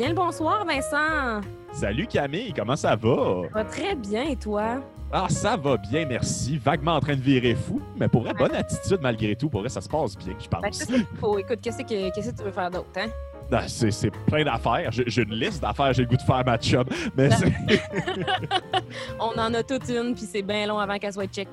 bien le bonsoir, Vincent. Salut Camille, comment ça va? Ça va très bien, et toi? Ah, ça va bien, merci. Vaguement en train de virer fou, mais pour vrai, bonne attitude malgré tout. Pour vrai, ça se passe bien, je Ben, pense. c'est qu'il faut. Écoute, qu'est-ce que, qu'est-ce que tu veux faire d'autre, hein? C'est plein d'affaires. J'ai une liste d'affaires, j'ai le goût de faire ma job. Mais Ben- On en a toute une, puis c'est bien long avant qu'elle soit check.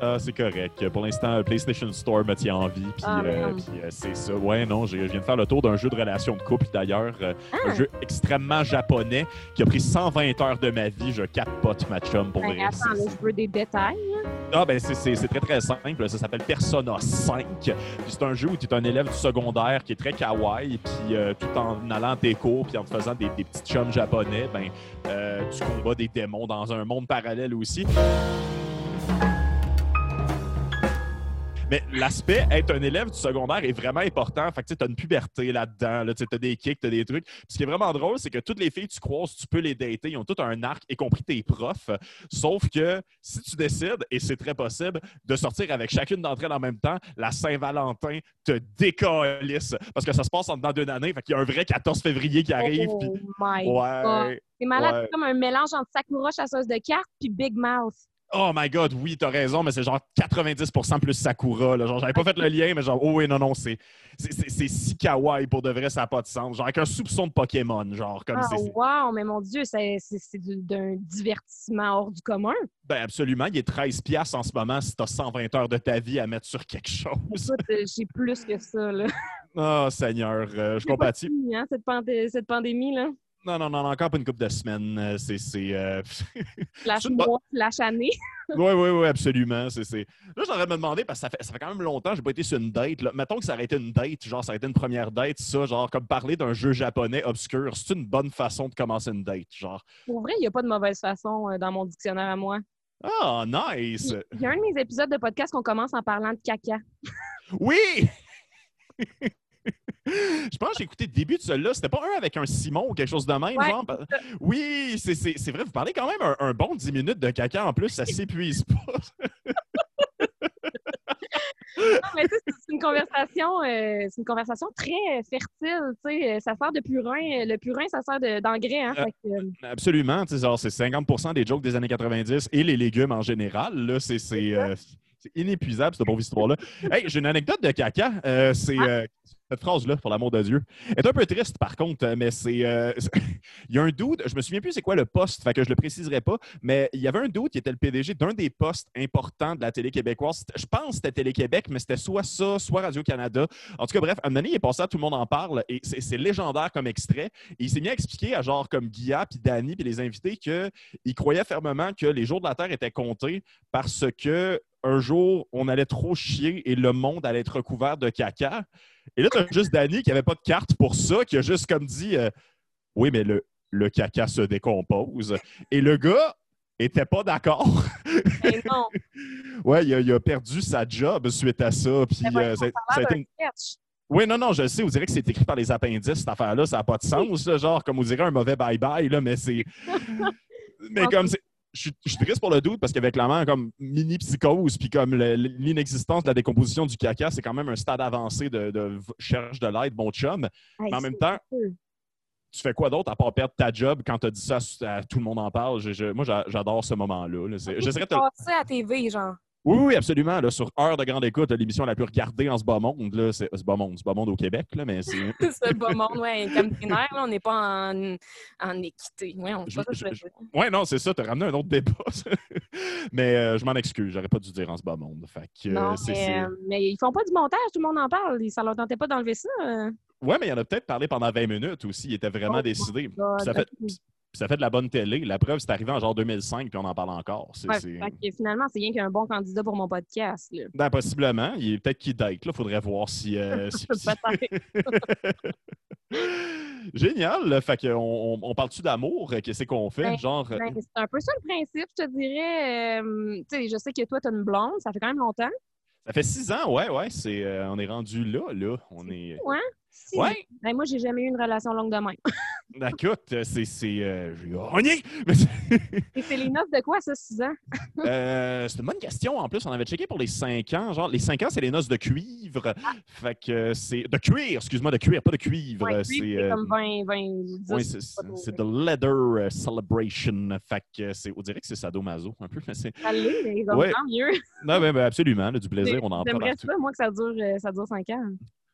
ah, c'est correct. Pour l'instant, le PlayStation Store me tient en vie. Puis Ah, euh, merde. puis, euh, c'est ça. Ouais, non, je viens de faire le tour d'un jeu de relation de couple d'ailleurs. euh, Ah! Un jeu extrêmement japonais qui a pris 120 heures de ma vie. Je capote ma chum pour Ben, attends, je veux des détails. Ah, ben c'est- très très simple. Ça s'appelle Persona 5. Puis c'est un jeu où tu es un élève du secondaire qui est très kawaii. Puis euh, tout en allant à tes cours puis en te faisant des, des petits chums japonais, ben euh, tu combats des démons dans un monde parallèle aussi. Mais l'aspect être un élève du secondaire est vraiment important. Fait que tu as une puberté là-dedans. Là, tu as des kicks, tu as des trucs. Puis ce qui est vraiment drôle, c'est que toutes les filles que tu croises, tu peux les dater. Ils ont tout un arc, y compris tes profs. Sauf que si tu décides, et c'est très possible, de sortir avec chacune d'entre elles en même temps, la Saint-Valentin te décalisse. Parce que ça se passe en dedans d'une année. Fait qu'il y a un vrai 14 février qui arrive. oh my God. C'est malade, ouais. c'est comme un mélange entre Sakura chasseuse de cartes puis Big Mouth. Oh my god, oui, t'as raison, mais c'est genre 90% plus Sakura. Là. Genre, j'avais pas fait le lien, mais genre, oh oui, non, non, c'est, c'est, c'est- c'est si kawaii pour de vrai, ça n'a pas de sens. Genre, avec un soupçon de Pokémon, genre, comme c'est. c'est- wow, mais mon Dieu, c'est, c'est, c'est du- d'un divertissement hors du commun. Ben, absolument, il est 13$ piastres en ce moment si t'as 120 heures de ta vie à mettre sur quelque chose. Euh, j'ai plus que ça, là. Oh, Seigneur, euh, je compatis. fini, hein, cette, pandé- cette pandémie, là. Non, non, non, encore pas une couple de semaines. euh, C'est. euh, Flash mois, flash année. Oui, oui, oui, absolument. Là, j'aurais me demander, parce que ça fait, ça fait quand même longtemps que j'ai pas été sur une date. Là. Mettons que ça aurait été une date, genre ça aurait été une première date, ça, genre comme parler d'un jeu japonais obscur, c'est une bonne façon de commencer une date, genre. Pour vrai, il n'y a pas de mauvaise façon euh, dans mon dictionnaire à moi. Ah, nice! Il y a un de mes épisodes de podcast qu'on commence en parlant de caca. Oui! Je pense que j'ai écouté le début de celui-là. C'était pas un avec un Simon ou quelque chose de même, Ouais, genre? Oui, c'est, vrai. Vous parlez quand même un, un bon 10 minutes de caca en plus, ça s'épuise pas. Non, mais c'est une conversation, euh, c'est une conversation très fertile. Tu sais, Euh, ça sert de purin. Euh, Le purin, ça sert de- d'engrais. Hein, Euh, que, euh, Absolument. tu sais, genre, C'est 50% des jokes des années 90 et les légumes en général. Là, c'est, c'est, inépuisable, cette pauvre histoire-là. Hey, j'ai une anecdote de caca. Euh, c'est euh, cette phrase-là, pour l'amour de Dieu. Elle est un peu triste, par contre, euh, mais c'est. euh, il y a un dude, je me souviens plus c'est quoi le poste, fait que je le préciserai pas, mais il y avait un dude qui était le PDG d'un des postes importants de la télé québécoise. Je pense que c'était Télé-Québec, mais c'était soit ça, soit Radio-Canada. En tout cas, bref, à un moment donné, il est passé à Tout le monde en parle et c'est légendaire comme extrait. Et il s'est mis à expliquer à genre comme Guilla, puis Danny, puis les invités qu'il croyait fermement que les jours de la Terre étaient comptés parce que un jour, on allait trop chier et le monde allait être recouvert de caca. Et là, tu as juste Danny qui avait pas de carte pour ça, qui a juste comme dit euh, Oui, mais le, le caca se décompose. Et le gars était pas d'accord. ben non, ouais, il a, il a perdu sa job suite à ça. Puis, euh, ça- ça a été une- oui, non, non, je sais. On dirait que c'est écrit par les appendices, cette affaire-là. Ça n'a pas de sens, genre, comme on dirait un mauvais bye-bye, là, mais c'est. mais comme c'est. Je suis- je suis triste pour le doute parce qu'avec la main comme mini psychose, puis comme l'inexistence de la décomposition du caca, c'est quand même un stade avancé de, cherche de l'aide, bon chum. Mais en même temps, tu fais quoi d'autre à part perdre ta job quand tu as dit ça à, à tout le monde en parle? Je- je- moi, j'a- j'adore ce moment-là. là. C'est- J'essaierais de te- à TV, genre. Oui, oui, absolument. Là, sur Heure de Grande Écoute, l'émission la plus regardée en ce bas monde. là, C'est ce bas monde, ce bas monde au Québec, là, mais c'est. c'est pas monde, ouais. Comme là, on n'est pas en, en équité. Ouais, on Je-. Ouais, non, c'est ça, t'as ramené un autre débat. mais euh, je m'en excuse, j'aurais pas dû dire en ce bas monde. Fait que, euh, Non, c'est- mais, euh, mais ils font pas du montage, tout le monde en parle. Ça leur tentait pas d'enlever ça. euh. Ouais, mais il y en a peut-être parlé pendant 20 minutes aussi. Il était vraiment Oh décidé. Ça, fait. Puis ça fait de la bonne télé. La preuve, c'est arrivé en genre 2005, puis on en parle encore. C'est, Ouais, c'est- finalement, c'est rien qu'un bon candidat pour mon podcast. Là. Ben, possiblement. Il est peut-être qui date. Là, faudrait voir si. euh, si- si-. Génial. là. Fait qu'on on, on parle-tu d'amour? Qu'est-ce qu'on fait? Ben, genre. euh, Ben, c'est un peu ça le principe, je te dirais. Euh, tu sais, je sais que toi, tu as une blonde, ça fait quand même longtemps. Ça fait six ans, ouais, ouais. C'est, euh, on est rendu là, là. On est. Six Ouais. Ben, moi, j'ai jamais eu une relation longue de même. Ben, Écoute, c'est. c'est euh! Mais c'est- Et c'est les noces de quoi, ça, 6 ans? Euh, c'est une bonne question. En plus, on avait checké pour les 5 ans. Genre, les 5 ans, c'est les noces de cuivre. Fait que euh, c'est. De cuir, excuse-moi, de cuir, pas de cuivre. Ouais, c'est. euh, comme 20, 20, 10. ouais, c'est- de Leather Celebration. Fait que c'est. On dirait que c'est sadomaso un peu. Mais c'est... Ça l'est, mais Ouais. tant mieux. Non, ben, ben, absolument. là, du plaisir, on en prend J'aimerais ça, moi, que ça dure, ça dure 5 ans.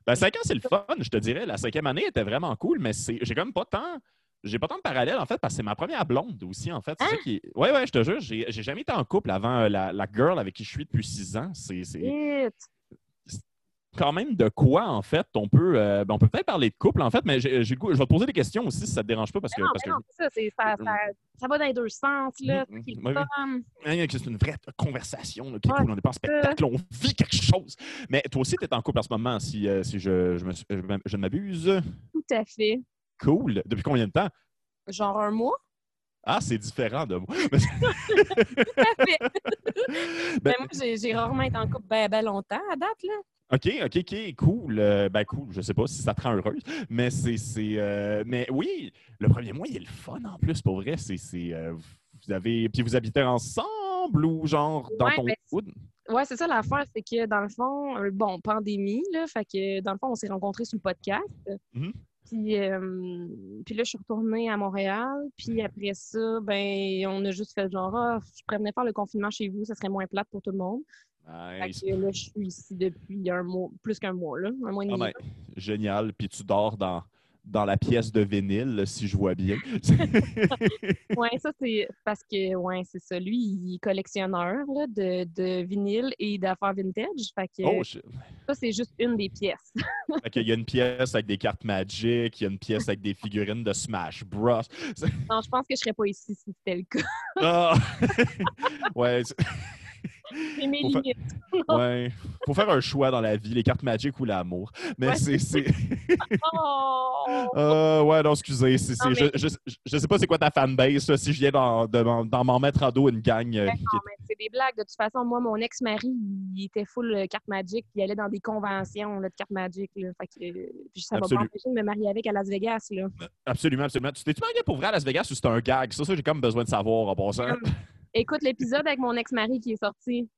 Ben, 5 ans, c'est le fun, je te dirais. La cinquième année était vraiment cool, mais c'est. J'ai comme pas tant. J'ai pas tant de parallèles, en fait, parce que c'est ma première blonde aussi, en fait. Hein? ça qui Ouais, ouais, je te jure, j'ai jamais été en couple avant euh, la, la girl avec qui je suis depuis 6 ans. C'est. Quand même de quoi, en fait, on peut, euh, ben, on peut peut-être parler de couple, en fait, mais j'ai j'ai je vais te poser des questions aussi si ça te dérange pas, parce que, Non, parce mais que non, c'est ça, c'est- ça, ça, ça va dans les deux sens, là. C'est une vraie conversation là, qui est Ouais, cool. On n'est pas en spectacle, on vit quelque chose. Mais toi aussi, tu es en couple en ce moment, si, euh, si je, je, me suis- je ne m'abuse. Tout à fait. Cool. Depuis combien de temps? Genre un mois? Ah, c'est différent de moi. Tout à fait. Ben- Mais moi, j'ai j'ai rarement été en couple ben, ben longtemps à date, là. OK, OK, OK, cool. Euh, ben cool, je sais pas si ça te rend heureuse, mais c'est. c'est, euh, mais oui, le premier mois, il est le fun en plus, pour vrai. C'est. c'est, euh, vous avez. Puis vous habitez ensemble ou genre dans Ouais, ton ben, hood? Ouais, c'est ça l'affaire, c'est que dans le fond, euh, bon, pandémie, là, fait que dans le fond, on s'est rencontrés sur le podcast. Mhm. Puis, euh, puis là, je suis retournée à Montréal. Puis après ça, ben, on a juste fait genre, ah, je prévenais faire le confinement chez vous, ça serait moins plate pour tout le monde. Fait que là, je suis ici depuis un mois, plus qu'un mois, là, un mois et Ah demi. ben, génial. Puis tu dors dans, dans la pièce de vinyle, si je vois bien. Ouais, ça, c'est parce que, ouais, c'est ça. Lui, il est collectionneur là, de, de vinyle et d'affaires vintage. Fait que oh, shit. ça, c'est juste une des pièces. Fait il y a une pièce avec des cartes Magic, il y a une pièce avec des figurines de Smash Bros. Non, je pense que je serais pas ici si c'était le cas. Ah! ouais, ouais. Faut faire un choix dans la vie, les cartes Magic ou l'amour. Mais Ouais. c'est. c'est- Oh! Euh, ouais, non, excusez. Non, mais- je, je, je sais pas c'est quoi ta fanbase, là, si je viens d'en de m'en- mettre à dos une gang. euh, qui- non, mais c'est des blagues. De toute façon, moi, mon ex-mari, il était full euh, carte Magic, il allait dans des conventions là, de carte Magic. Là. Fait que, euh, ça va de me marier avec à Las Vegas. Là. Absolument, absolument. Tu t'es-tu marié pour vrai à Las Vegas ou c'est un gag? Ça, ça j'ai comme besoin de savoir en passant. Écoute l'épisode avec mon ex-mari qui est sorti.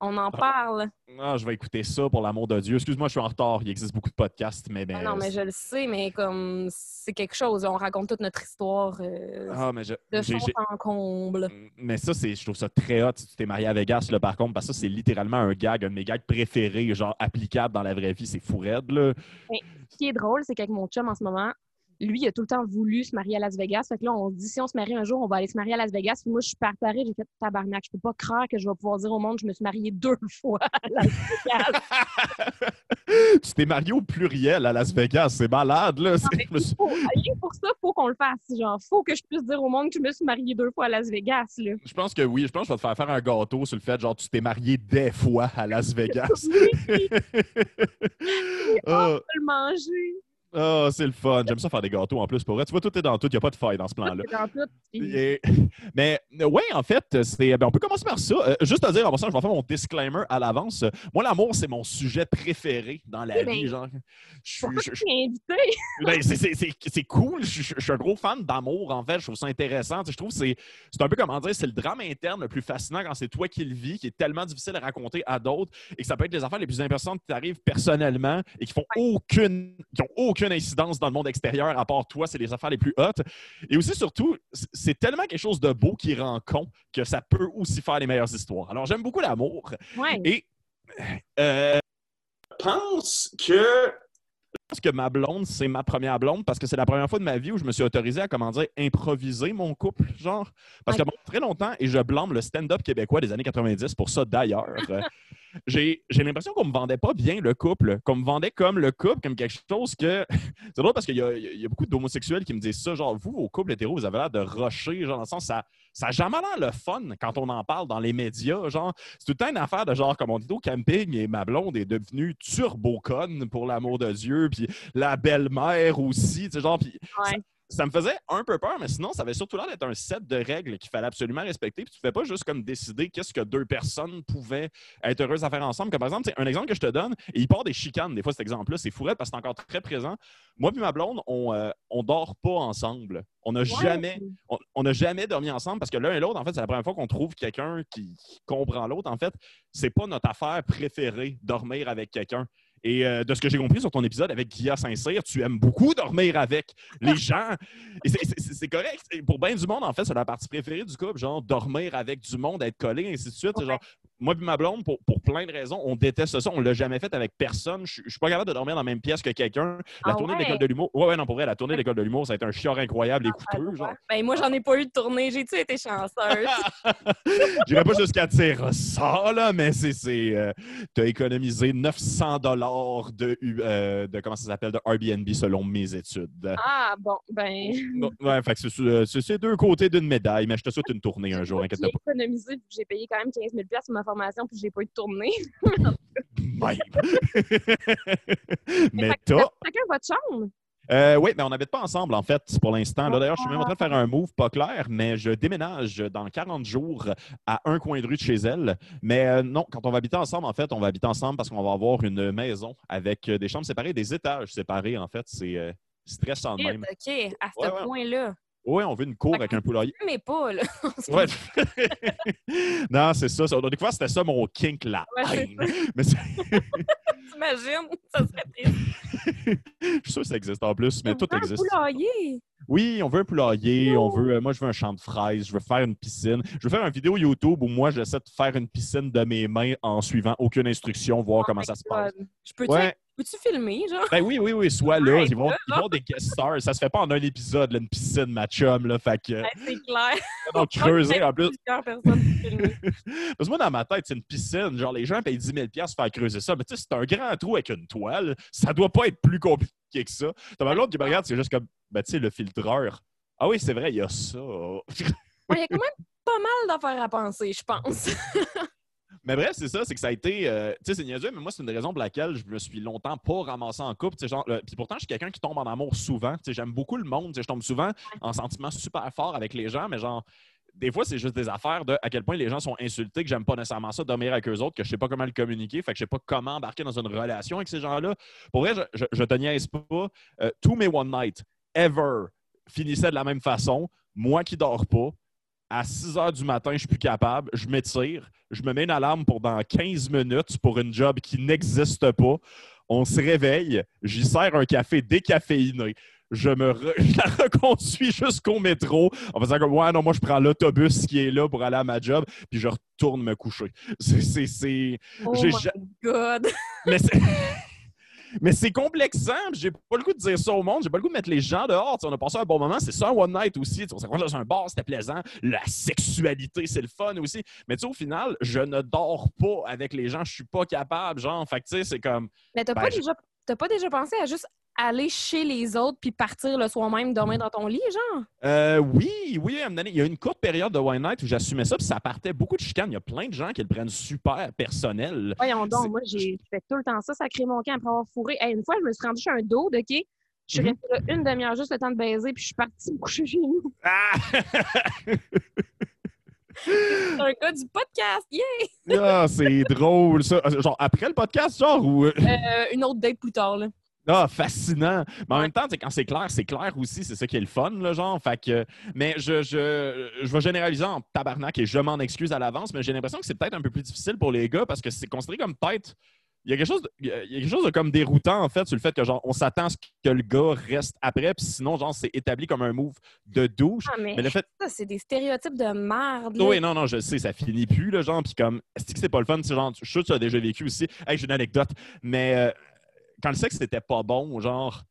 On en parle. Ah, je vais écouter ça pour l'amour de Dieu. Excuse-moi, je suis en retard. Il existe beaucoup de podcasts, mais. ben, Ah non, mais je le sais, mais comme c'est quelque chose. On raconte toute notre histoire euh, Ah, mais je- de fond en comble. Mais ça, c'est, je trouve ça très hot si tu t'es marié à Vegas, là, par contre, parce que ça, c'est littéralement un gag, un de mes gags préférés, genre applicable dans la vraie vie. C'est fou raide, là. Ce qui est drôle, c'est qu'avec mon chum en ce moment, lui, il a tout le temps voulu se marier à Las Vegas. Fait que là, on se dit, si on se marie un jour, on va aller se marier à Las Vegas. Puis moi, je suis préparée, j'ai fait tabarnak. Je peux pas croire que je vais pouvoir dire au monde que je me suis mariée deux fois à Las Vegas. tu t'es marié au pluriel à Las Vegas, c'est malade, là. Mais me suis- Faut- pour ça, faut qu'on le fasse. Genre, faut que je puisse dire au monde que je me suis mariée deux fois à Las Vegas. Là. Je pense que oui. Je pense que je vais te faire faire un gâteau sur le fait, genre, tu t'es marié des fois à Las Vegas. Oui, on peut le manger. Ah, c'est le fun. J'aime ça faire des gâteaux en plus pour vrai. Tu vois, tout est dans tout. Il n'y a pas de faille dans ce plan-là. Et- Mais oui, en fait, c'est. ben, on peut commencer par ça. Euh, juste à dire, en passant, je vais faire mon disclaimer à l'avance. Moi, l'amour, c'est mon sujet préféré dans la Oui, ben, vie. Genre, je je- es invité? ben, c'est- cool. Je, je- je suis un gros fan d'amour, en fait. Je trouve ça intéressant. Tu sais, je trouve que c'est un peu, comment dire, c'est le drame interne le plus fascinant quand c'est toi qui le vis, qui est tellement difficile à raconter à d'autres et que ça peut être les affaires les plus impressionantes qui t'arrivent personnellement et qui font aucune, qui ont aucune incidence dans le monde extérieur à part toi. C'est les affaires les plus hautes. Et aussi, surtout, c'est tellement quelque chose de beau qui rend con que ça peut aussi faire les meilleures histoires. Alors, j'aime beaucoup l'amour. Ouais. Et euh, je pense que je pense que ma blonde, c'est ma première blonde parce que c'est la première fois de ma vie où je me suis autorisé à, comment dire, improviser mon couple, genre. Parce que pendant très longtemps, et je blâme le stand-up québécois des années 90 pour ça d'ailleurs, j'ai l'impression qu'on me vendait pas bien le couple, qu'on me vendait comme le couple, comme quelque chose que. c'est drôle parce qu'il y, y a beaucoup d'homosexuels qui me disent ça, genre, vous, vos couples hétéros, vous avez l'air de rocher, genre, dans le sens, ça. Ça n'a jamais l'air le fun quand on en parle dans les médias. Genre, c'est tout le temps une affaire de genre, comme on dit au camping, et ma blonde est devenue turbo-conne, pour l'amour de Dieu, puis la belle-mère aussi, tu sais, genre, puis Ouais. ça me faisait un peu peur, mais sinon, ça avait surtout l'air d'être un set de règles qu'il fallait absolument respecter. Puis tu ne fais pas juste comme décider qu'est-ce que deux personnes pouvaient être heureuses à faire ensemble. Comme par exemple, un exemple que je te donne, et il part des chicanes, des fois, cet exemple-là, c'est fourré parce que c'est encore très présent. Moi et ma blonde, on, euh, on dort pas ensemble. On n'a jamais, on, jamais dormi ensemble parce que l'un et l'autre, en fait, c'est la première fois qu'on trouve quelqu'un qui, qui comprend l'autre. En fait, c'est pas notre affaire préférée, dormir avec quelqu'un. Et euh, de ce que j'ai compris sur ton épisode avec Guilla Saint-Cyr, tu aimes beaucoup dormir avec les gens. Et c'est correct. pour bien du monde, en fait, c'est la partie préférée du couple, genre dormir avec du monde, être collé, ainsi de suite. Genre, moi et ma blonde, pour, plein de raisons, on déteste ça. On ne l'a jamais fait avec personne. Je ne suis pas capable de dormir dans la même pièce que quelqu'un. La ah tournée de l'école de l'humour. Ouais, ouais, non, pour vrai, la tournée de l'école de l'humour, ça a été un chiant incroyable et ah, coûteux. Genre. Ben, moi, j'en ai pas eu de tournée. J'ai-tu été chanceuse? J'irai pas jusqu'à dire ça, là, mais c'est. Euh, tu as économisé 900 dollars de, euh, de. Comment ça s'appelle? De Airbnb selon mes études. Ah, bon, ben. Ouais, fait que euh, c'est deux côtés d'une médaille, mais je te souhaite une tournée un jour, inquiète pas. J'ai économisé, j'ai payé quand même 15 000 pour ma formation, puis j'ai pas eu de tournée. mais toi. Chacun votre chambre. Euh, oui, mais on n'habite pas ensemble, en fait, pour l'instant. D'ailleurs, je suis même en train de faire un move pas clair, mais je déménage dans 40 jours à un coin de rue de chez elle. Mais euh, non, quand on va habiter ensemble, en fait, on va habiter ensemble parce qu'on va avoir une maison avec des chambres séparées, des étages séparés, en fait. C'est euh, stressant de même. OK, à ce point-là. Oui, on veut une cour avec un poulailler. Mais pas, là. ouais. non, c'est ça. On a découvert que c'était ça mon kink, la ouais, Mais T'imagines? Ça serait triste. Je suis sûr que ça existe en plus, mais tout existe. Un poulailler! Oui, on veut un poulailler, on veut, euh, moi je veux un champ de fraises, je veux faire une piscine. Je veux faire une vidéo YouTube où moi j'essaie de faire une piscine de mes mains en suivant aucune instruction, voir oh comment ça se passe. Je peux ouais. Peux-tu filmer, genre? Ben oui, oui, oui, soit là. Ils vont, ils vont des guest stars. Ça se fait pas en un épisode, là, une piscine, ma chum, là. Fait que. c'est clair. Donc, creuser en plus. Parce que moi, dans ma tête, c'est une piscine. Genre, les gens payent 10 000 pour faire creuser ça. Mais tu sais, c'est un grand trou avec une toile. Ça doit pas être plus compliqué que ça. T'as ma l'autre qui me regarde, c'est juste comme, ben, tu sais, le filtreur. Ah oui, c'est vrai, il y a ça. Il y a quand même pas mal d'affaires à penser, je pense. Mais bref, c'est ça, c'est que ça a été. Euh, tu sais, c'est niaiseux, mais moi, c'est une des raisons pour laquelle je me suis longtemps pas ramassé en couple. Genre, puis pourtant, je suis quelqu'un qui tombe en amour souvent. J'aime beaucoup le monde. Je tombe souvent en sentiments super forts avec les gens, mais genre, des fois, c'est juste des affaires de à quel point les gens sont insultés, que j'aime pas nécessairement ça, dormir avec eux autres, que je sais pas comment le communiquer, fait que je sais pas comment embarquer dans une relation avec ces gens-là. Pour vrai, je, je, te niaise pas. Euh, tous mes one night, ever, finissaient de la même façon. Moi qui dors pas, à 6 heures du matin, je suis plus capable, je m'étire, je me mets une alarme pour dans 15 minutes pour une job qui n'existe pas. On se réveille, j'y sers un café décaféiné. Je me la reconduis jusqu'au métro en faisant comme Ouais, non, moi je prends l'autobus qui est là pour aller à ma job, puis je retourne me coucher. C'est. Oh my God! Mais c'est. Mais c'est complexant. J'ai pas le goût de dire ça au monde. J'ai pas le goût de mettre les gens dehors. on a passé un bon moment. C'est ça un one night aussi. on s'est dans un bar, c'était plaisant. La sexualité, c'est le fun aussi. Mais au final, je ne dors pas avec les gens. Je suis pas capable. Genre, fait tu sais, c'est comme. Mais t'as pas, ben, déjà, pas déjà pensé à juste aller chez les autres puis partir le soir même dormir dans ton lit, genre? Euh, oui, oui. Il y a une courte période de One Night où j'assumais ça, puis ça partait beaucoup de chicanes. Il y a plein de gens qui le prennent super personnel. Voyons donc, moi, j'ai fait tout le temps ça, ça crée mon camp après avoir fourré. une fois, je me suis rendue chez un dos, OK? Je suis mm restée là une demi-heure juste le temps de baiser, puis je suis partie me coucher chez nous. Ah! c'est un cas du podcast, yeah! ah, c'est drôle, ça. Genre, après le podcast, genre, ou... Euh, une autre date plus tard, là. Ah, fascinant! Mais en même temps, quand c'est clair, c'est clair aussi, c'est ça qui est le fun, le genre. Fait que, mais je, je, je vais généraliser en tabarnak et je m'en excuse à l'avance, mais j'ai l'impression que c'est peut-être un peu plus difficile pour les gars parce que c'est considéré comme peut-être. Il y, a quelque chose de, il y a quelque chose de comme déroutant, en fait, sur le fait que, genre, on s'attend à ce que le gars reste après, puis sinon, genre, c'est établi comme un move de douche. Ah, mais, le fait... ça, c'est des stéréotypes de merde. Oui, non, non, je sais, ça finit plus, le genre, puis comme, est-ce que c'est pas le fun? Genre, je suis sûr que tu as déjà vécu aussi. Hey, j'ai une anecdote, mais. Euh, quand le sexe n'était pas bon, genre,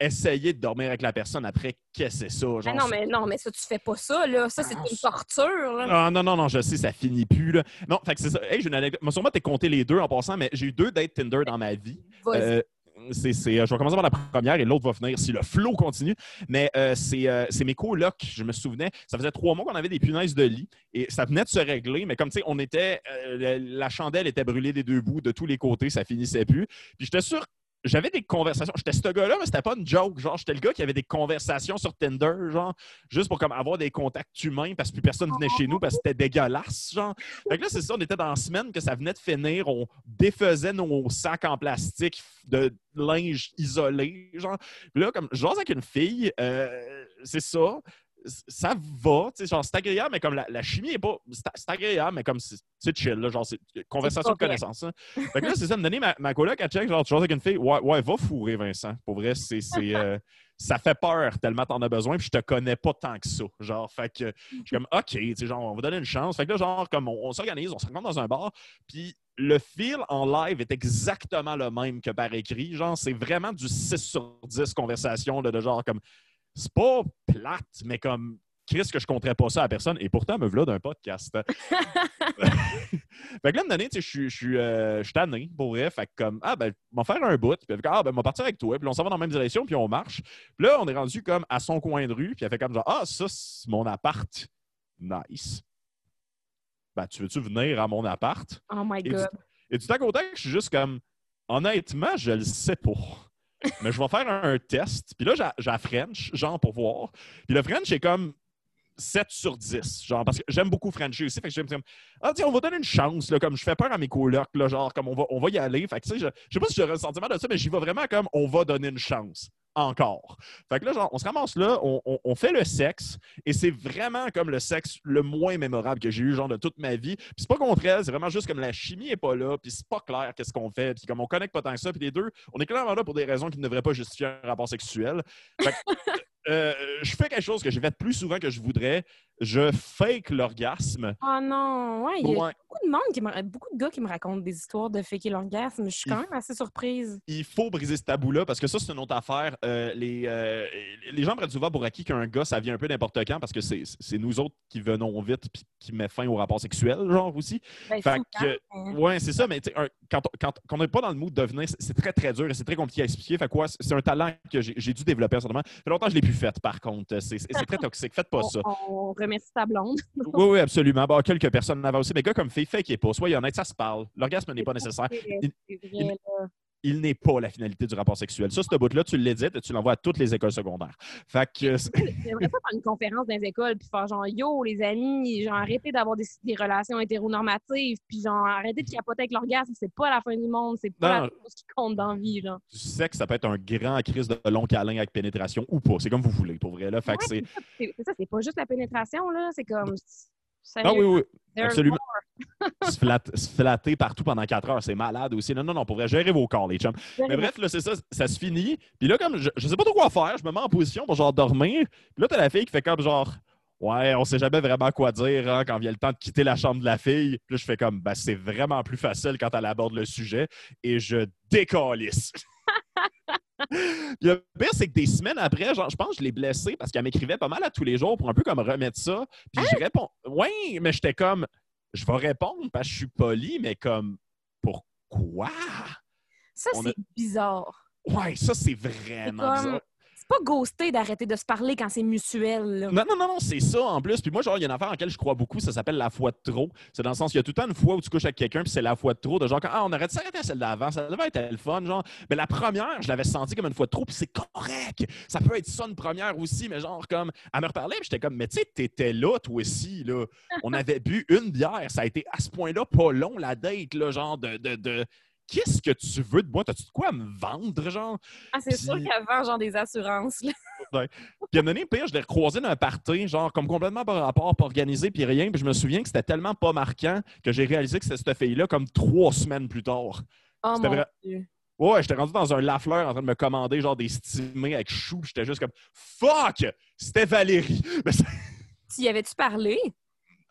essayer de dormir avec la personne après, qu'est-ce que c'est ça? Genre, ah non, mais non, mais ça, tu fais pas ça, là. Ça, c'est ah, une torture, là. Ah, non, non, non, je sais, ça finit plus, là. Non, fait que c'est ça. Hey, j'ai une anecdote. Moi, sûrement, t'es compté les deux en passant, mais j'ai eu deux dates Tinder dans ma vie. Euh, euh, je vais commencer par la première et l'autre va venir si le flow continue. Mais euh, euh, c'est, mes colocs, je me souvenais. Ça faisait trois mois qu'on avait des punaises de lit et ça venait de se régler. Mais comme tu sais, on était. la chandelle était brûlée des deux bouts, de tous les côtés, ça finissait plus. Puis j'étais sûr j'avais des conversations. J'étais ce gars-là, mais c'était pas une joke. Genre, j'étais le gars qui avait des conversations sur Tinder, genre, juste pour comme avoir des contacts humains parce que plus personne venait chez nous parce que c'était dégueulasse, genre. Fait que là, c'est ça, on était dans la semaine que ça venait de finir. On défaisait nos sacs en plastique de linge isolé, genre. Puis là, comme, genre avec une fille, euh, c'est ça ça va, tu sais, genre, c'est agréable, mais comme la, chimie est pas. C'est agréable, mais comme c'est chill, là, genre, c'est conversation de connaissance. Hein. Fait que là, c'est ça, me donner ma, ma coloc à check, genre, tu avec une fille, ouais, ouais, va fourrer, Vincent. Pour vrai, c'est. Euh, ça fait peur tellement t'en as besoin, puis je te connais pas tant que ça. Genre, fait que je suis comme, OK, tu sais, genre, on va donner une chance. Fait que là, genre, comme on, s'organise, on se rencontre dans un bar, puis le fil en live est exactement le même que par écrit. Genre, c'est vraiment du 6 sur 10 conversation, de genre, comme c'est pas plate, mais comme Chris que je compterais pas ça à personne. Et pourtant, me voilà d'un podcast. fait que là, une année, je suis, je suis, euh, tanné, pour vrai. Fait que comme, ah, ben, m'en faire un bout. Puis, ah, ben, m'en partir avec toi. Puis, on s'en va dans la même direction, puis on marche. Puis là, on est rendu comme à son coin de rue. Puis, elle fait comme genre, ah, ça, c'est mon appart. Nice. Ben, tu veux-tu venir à mon appart? Oh my God. Et tu t'as que je suis juste comme, honnêtement, je le sais pas mais je vais faire un, test. Puis là, j'ai French, genre, pour voir. Puis le French est comme 7 sur 10. Genre, parce que j'aime beaucoup Frenchie aussi. Fait que j'aime comme, ah, tiens, on va donner une chance, là, comme je fais peur à mes colocs, là, genre, comme on va, on va y aller. Fait que, tu sais, je, je sais pas si j'ai le sentiment de ça, mais j'y vais vraiment comme on va donner une chance encore. Fait que là, genre, on se ramasse là, on, fait le sexe, et c'est vraiment comme le sexe le moins mémorable que j'ai eu, genre, de toute ma vie. Puis c'est pas contre elle, c'est vraiment juste comme la chimie est pas là, puis c'est pas clair qu'est-ce qu'on fait, puis comme on connecte pas tant que ça, puis les deux, on est clairement là pour des raisons qui ne devraient pas justifier un rapport sexuel. Fait que, euh, je fais quelque chose que j'ai fait plus souvent que je voudrais. Je fake l'orgasme. Oh non, ouais, il y a beaucoup de monde qui me... beaucoup de gars qui me racontent des histoires de faker l'orgasme. Je suis quand même assez surprise. Il faut briser ce tabou-là parce que ça, c'est une autre affaire. Euh, les, euh, les gens prennent souvent pour acquis qu'un gars, ça vient un peu n'importe quand parce que c'est nous autres qui venons vite puis qui met fin au rapport sexuel, genre aussi. Ben, fait que, ouais, c'est ça, mais quand, quand, on n'est pas dans le mood de venir, c'est très, très dur et c'est très compliqué à expliquer. Fait quoi, c'est un talent que j'ai dû développer certainement. Ça fait longtemps que je l'ai plus fait, par contre. C'est très toxique. Faites pas ça. On remercie ta blonde. oui, oui, absolument. Bon, quelques personnes n'avaient aussi. Mais gars comme fait qui est pas. Soyez honnête, ça se parle. L'orgasme n'est pas nécessaire il n'est pas la finalité du rapport sexuel. Ça, ce bout-là, tu l'édites et tu l'envoies à toutes les écoles secondaires. Fait que. J'aimerais pas faire une conférence dans les écoles puis faire genre Yo, les amis, genre arrêtez d'avoir des, relations hétéronormatives, puis genre arrêtez de capoter avec l'orgasme, c'est pas la fin du monde, c'est pas la chose qui compte dans la vie. Genre. Tu sais que ça peut être un grand crise de long câlin avec pénétration ou pas. C'est comme vous voulez, pour vrai. Là. Fait c'est ça, c'est pas juste la pénétration, là. C'est comme. Ah oui, oui, absolument. se, flatter, partout pendant quatre heures, c'est malade aussi. Non, non, non, on pourrait gérer vos corps, les chums. Mais bref, là, c'est ça, ça se finit. Puis là, comme je, je sais pas trop quoi faire, je me mets en position pour genre dormir. Puis là, t'as la fille qui fait comme genre. Ouais, on sait jamais vraiment quoi dire hein, quand vient le temps de quitter la chambre de la fille. Puis là, je fais comme, ben, c'est vraiment plus facile quand elle aborde le sujet. Et je décalisse. le pire, c'est que des semaines après, genre, je pense que je l'ai blessé parce qu'elle m'écrivait pas mal à tous les jours pour un peu comme remettre ça. Puis je hein? réponds, oui, mais j'étais comme, je vais répondre parce que je suis poli, mais comme, pourquoi? Ça, c'est bizarre. Ouais, ça, c'est vraiment bizarre pas ghosté d'arrêter de se parler quand c'est mutuel. Non, non, non, non, c'est ça en plus. Puis moi, genre, il y a une affaire en laquelle je crois beaucoup, ça s'appelle la foi de trop. C'est dans le sens qu'il y a tout le temps une fois où tu couches avec quelqu'un, puis c'est la foi de trop, de genre, ah, on aurait dû s'arrêter à celle d'avant, ça devait être le fun, genre. Mais la première, je l'avais senti comme une fois de trop, puis c'est correct. Ça peut être ça une première aussi, mais genre, comme, à me reparler, puis j'étais comme, mais tu sais, t'étais là, toi aussi, là. On avait bu une bière, ça a été à ce point-là pas long, la date, là, genre, de, de qu'est-ce que tu veux de moi? T'as-tu de quoi à me vendre, genre? Ah, c'est sûr qu'elle vend, genre, des assurances, là. ouais. Puis, à un moment pire, je l'ai recroisé dans un party, genre, comme complètement par rapport, pas organisé, puis rien. Puis, je me souviens que c'était tellement pas marquant que j'ai réalisé que c'était cette fille-là comme trois semaines plus tard. Oh, mon Dieu. Ouais, j'étais rendu dans un Lafleur en train de me commander, genre, des stimés avec chou. J'étais juste comme, fuck! C'était Valérie! tu y avais-tu parlé?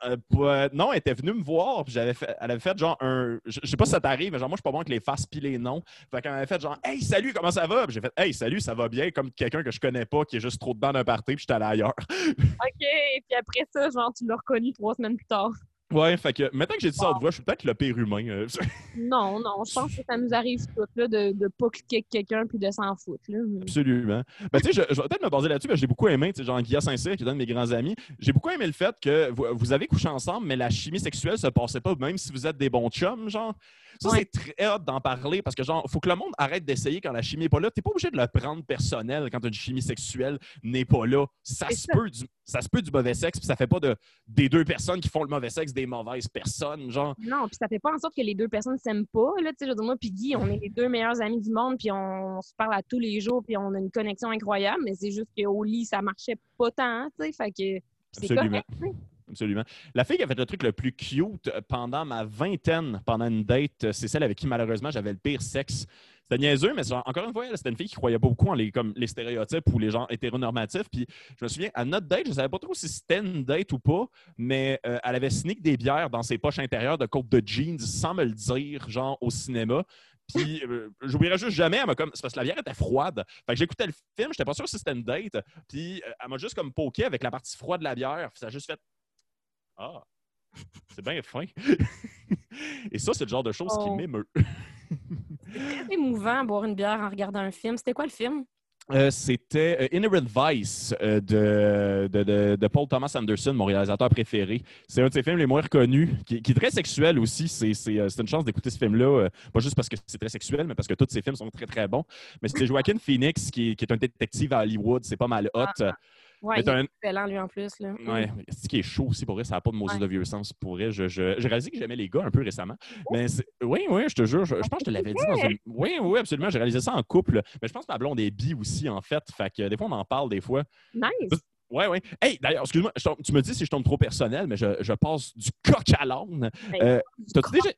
Euh, non, elle était venue me voir, puis j'avais fait, elle avait fait genre un. Je, sais pas si ça t'arrive, mais genre, moi, je suis pas bon avec les faces puis les noms. Fait qu'elle m'avait fait genre, hey, salut, comment ça va? J'ai fait, hey, salut, ça va bien, comme quelqu'un que je connais pas, qui est juste trop dedans d'un party, puis j'étais allé ailleurs. OK, puis après ça, genre, tu l'as reconnu trois semaines plus tard. Ouais, fait que maintenant que j'ai dit ça en voix, je suis peut-être le pire humain. euh. Non, non, je pense que ça nous arrive tout, là, de ne pas cliquer avec quelqu'un puis de s'en foutre. Là. Absolument. Ben, tu sais, je, je vais peut-être me baser là-dessus, parce que j'ai beaucoup aimé, tu sais, genre Guillaume Saint-Cyr, qui est un de mes grands amis. J'ai beaucoup aimé le fait que vous, vous avez couché ensemble, mais la chimie sexuelle se passait pas, même si vous êtes des bons chums, genre. Ça, Ouais. c'est très hot d'en parler parce que, genre, faut que le monde arrête d'essayer quand la chimie n'est pas là. T'es pas obligé de le prendre personnel quand une chimie sexuelle n'est pas là. Ça se, ça. peut du, ça se peut du mauvais sexe, puis ça fait pas de, des deux personnes qui font le mauvais sexe des mauvaises personnes, genre. Non, puis ça fait pas en sorte que les deux personnes s'aiment pas. Là, tu sais, je veux dire, moi puis Guy, on est les deux meilleurs amis du monde, puis on, se parle à tous les jours, puis on a une connexion incroyable, mais c'est juste qu'au lit, ça marchait pas tant, tu sais, fait que Absolument. correct. Absolument. La fille qui a fait le truc le plus cute euh, pendant ma vingtaine, pendant une date, euh, c'est celle avec qui malheureusement j'avais le pire sexe. C'était niaiseux, mais genre, encore une fois, c'était une fille qui croyait pas beaucoup en les, comme, les stéréotypes ou les gens hétéronormatifs. Puis je me souviens, à notre date, je savais pas trop si c'était une date ou pas, mais euh, elle avait sneak des bières dans ses poches intérieures de côte de jeans sans me le dire, genre au cinéma. Puis, euh, j'oublierai juste jamais, elle m'a comme. C'est parce que la bière était froide. Fait que j'écoutais le film, j'étais pas sûr si c'était une date. Puis, euh, elle m'a juste comme poké avec la partie froide de la bière. Puis ça a juste fait. Ah, c'est bien fin. Et ça, c'est le genre de choses qui Oh. m'émeut. C'est émouvant boire une bière en regardant un film. C'était quoi le film? Euh, C'était euh, Inherent Vice euh, de, de, de- Paul Thomas Anderson, mon réalisateur préféré. C'est un de ses films les moins reconnus, qui, qui est très sexuel aussi. C'est c'est, euh, c'est une chance d'écouter ce film-là, pas juste parce que c'est très sexuel, mais parce que tous ses films sont très, très bons. Mais c'est Joaquin Phoenix, qui, qui est un détective à Hollywood. C'est pas mal hot. Ouais, Mais il est un- excellent, lui, en plus. Là. Ouais, c'est qui est chaud aussi pour vrai, ça n'a pas de maudit Ouais. de vieux sens pour vrai. Je, je- j'ai réalisé que j'aimais les gars un peu récemment. Mais c'est- oui, oui, je te jure, je, je pense que je te l'avais dit dans une. Oui, oui, absolument. J'ai réalisé ça en couple. Mais je pense que ma blonde est bi aussi, en fait. Fait que des fois, on en parle des fois. Nice! Oui, oui. Hey, d'ailleurs, excuse-moi, tombe- tu me dis si je tombe trop personnel, mais je, je passe du coq à l'âne. Ben, Euh, T'as-tu déjà,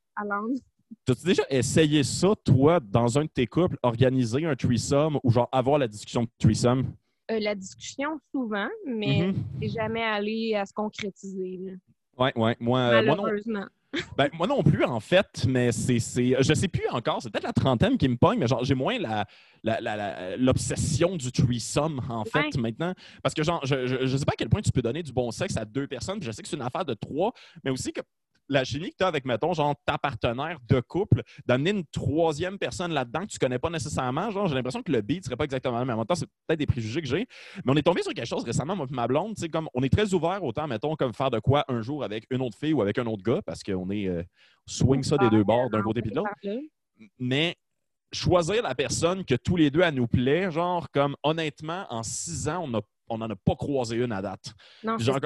t'as-tu déjà essayé ça, toi, dans un de tes couples, organiser un threesome ou genre avoir la discussion de threesome? Euh, la discussion, souvent, mais Mhm. c'est jamais allé à se concrétiser, là, Ouais, ouais. Moi, euh, moi non. malheureusement. Ben, moi non plus, en fait, mais c'est. Je sais plus encore, c'est peut-être la trentaine qui me pogne, mais genre, j'ai moins la, la- la- la- l'obsession du threesome, en fait, maintenant. Parce que, genre, je, je, je sais pas à quel point tu peux donner du bon sexe à deux personnes, puis je sais que c'est une affaire de trois, mais aussi que la chimie que tu as avec, mettons, genre, ta partenaire de couple, d'amener une troisième personne là-dedans que tu connais pas nécessairement, genre, j'ai l'impression que le beat serait pas exactement le même. En même temps, c'est peut-être des préjugés que j'ai, mais on est tombé sur quelque chose récemment, moi et ma blonde, tu sais, comme on est très ouvert autant, mettons, comme faire de quoi un jour avec une autre fille ou avec un autre gars, parce qu'on est euh, swing ça des deux bords, d'un côté puis de l'autre. Mais choisir la personne que tous les deux, elle nous plaît, genre, comme honnêtement, en six ans, on a- on n'en a pas croisé une à date. Non, Genre,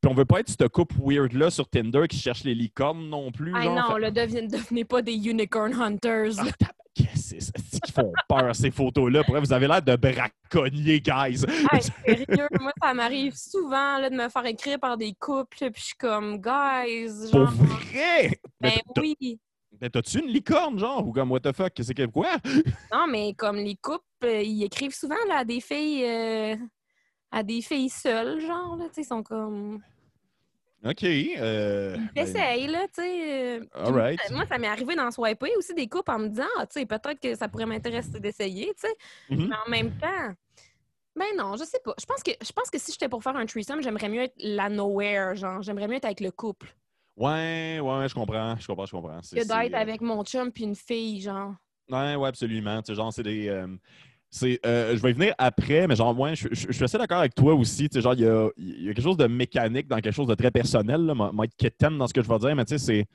puis on veut pas être ce couple weird-là sur Tinder qui cherche les licornes non plus. Ah non, fait- là, devenez, devenez pas des unicorn hunters. Ah, tabac, c'est c'est- qu'ils font peur, ces photos-là? Pour vrai, vous avez l'air de braconniers, guys. Hey, sérieux, moi, ça m'arrive souvent là, de me faire écrire par des couples, puis je suis comme, guys, Pour genre, vrai! ben oui. mais t'as-tu une licorne, genre? Ou comme, what the fuck? C'est que quoi? Non, mais comme les couples, euh, ils écrivent souvent là, à des filles, euh, à des filles seules, genre, là, tu sais, ils sont comme, OK. Euh, ils ben, là, tu sais. euh, all right. Moi, ça m'est arrivé d'en swiper aussi des couples en me disant, ah, tu sais, peut-être que ça pourrait m'intéresser d'essayer, tu sais. Mhm. Mais en même temps, ben non, je sais pas. Je pense que, je pense que si j'étais pour faire un threesome, j'aimerais mieux être la nowhere, genre. J'aimerais mieux être avec le couple Ouais, ouais, je comprends. Je comprends, je comprends. Que d'être euh, avec mon chum puis une fille, genre. Ouais, ouais, absolument. Tu sais, genre, c'est des. euh, c'est, euh, je vais y venir après, mais genre, moi, je, je- je suis assez d'accord avec toi aussi. Tu sais, genre, il y a, il y a quelque chose de mécanique dans quelque chose de très personnel. Là. Être quétaine dans ce que je vais dire, mais tu sais, c'est.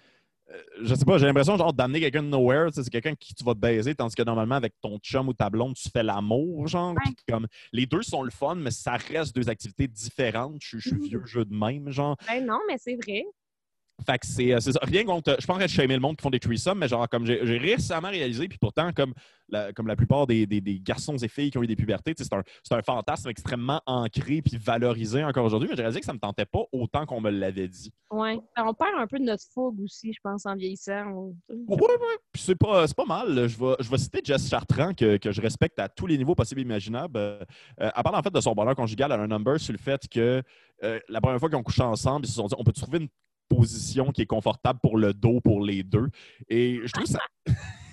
euh, Je sais pas, j'ai l'impression genre d'amener quelqu'un de nowhere, c'est quelqu'un qui tu vas baiser, tandis que normalement avec ton chum ou ta blonde, tu fais l'amour, genre. Comme les deux sont le fun, mais ça reste deux activités différentes. Je, je suis Mhm. vieux jeu de même, genre. Ben non, mais c'est vrai. Fait que c'est euh, c'est ça. Rien contre. Je pense que shamer le monde qui font des threesomes, mais genre, comme j'ai récemment réalisé, puis pourtant, comme la, comme la plupart des, des- des garçons et filles qui ont eu des pubertés, c'est un, fantasme extrêmement ancré puis valorisé encore aujourd'hui, mais j'ai réalisé que ça me tentait pas autant qu'on me l'avait dit. Ouais. Ben, on perd un peu de notre fougue aussi, je pense, en vieillissant. On- Ouais, ouais. Puis c'est pas, c'est pas mal. Je vais, je vais citer Jess Chartrand, que, que je respecte à tous les niveaux possibles et imaginables. Euh, euh, elle parle en fait de son bonheur conjugal à un number sur le fait que euh, la première fois qu'ils ont couché ensemble, ils se sont dit on peut trouver une position qui est confortable pour le dos pour les deux. Et je trouve ça.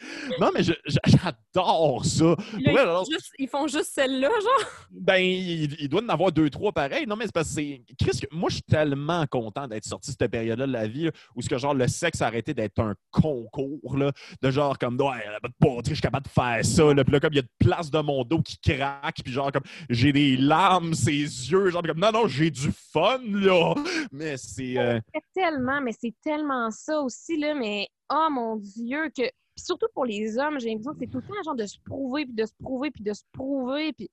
Non, mais j'adore ça. Là, ils, font alors, juste, ils font juste celle-là, genre. Ben, il, il doit en avoir deux, trois pareils. Non, mais c'est parce que c'est. Chris, moi, je suis tellement content d'être sorti de cette période-là de la vie là, où ce que genre le sexe a arrêté d'être un concours, là, de genre comme ouais, elle a pas de poterie, je suis capable de faire ça. Là, puis là, comme il y a de place de mon dos qui craque, puis genre comme j'ai des larmes, ses yeux, genre comme non, non, j'ai du fun, là. Mais c'est. euh, C'est tellement, mais c'est tellement ça aussi, là, mais oh mon Dieu, que. Puis surtout pour les hommes, j'ai l'impression que c'est tout le temps genre de se prouver, puis de se prouver, puis de se prouver, puis.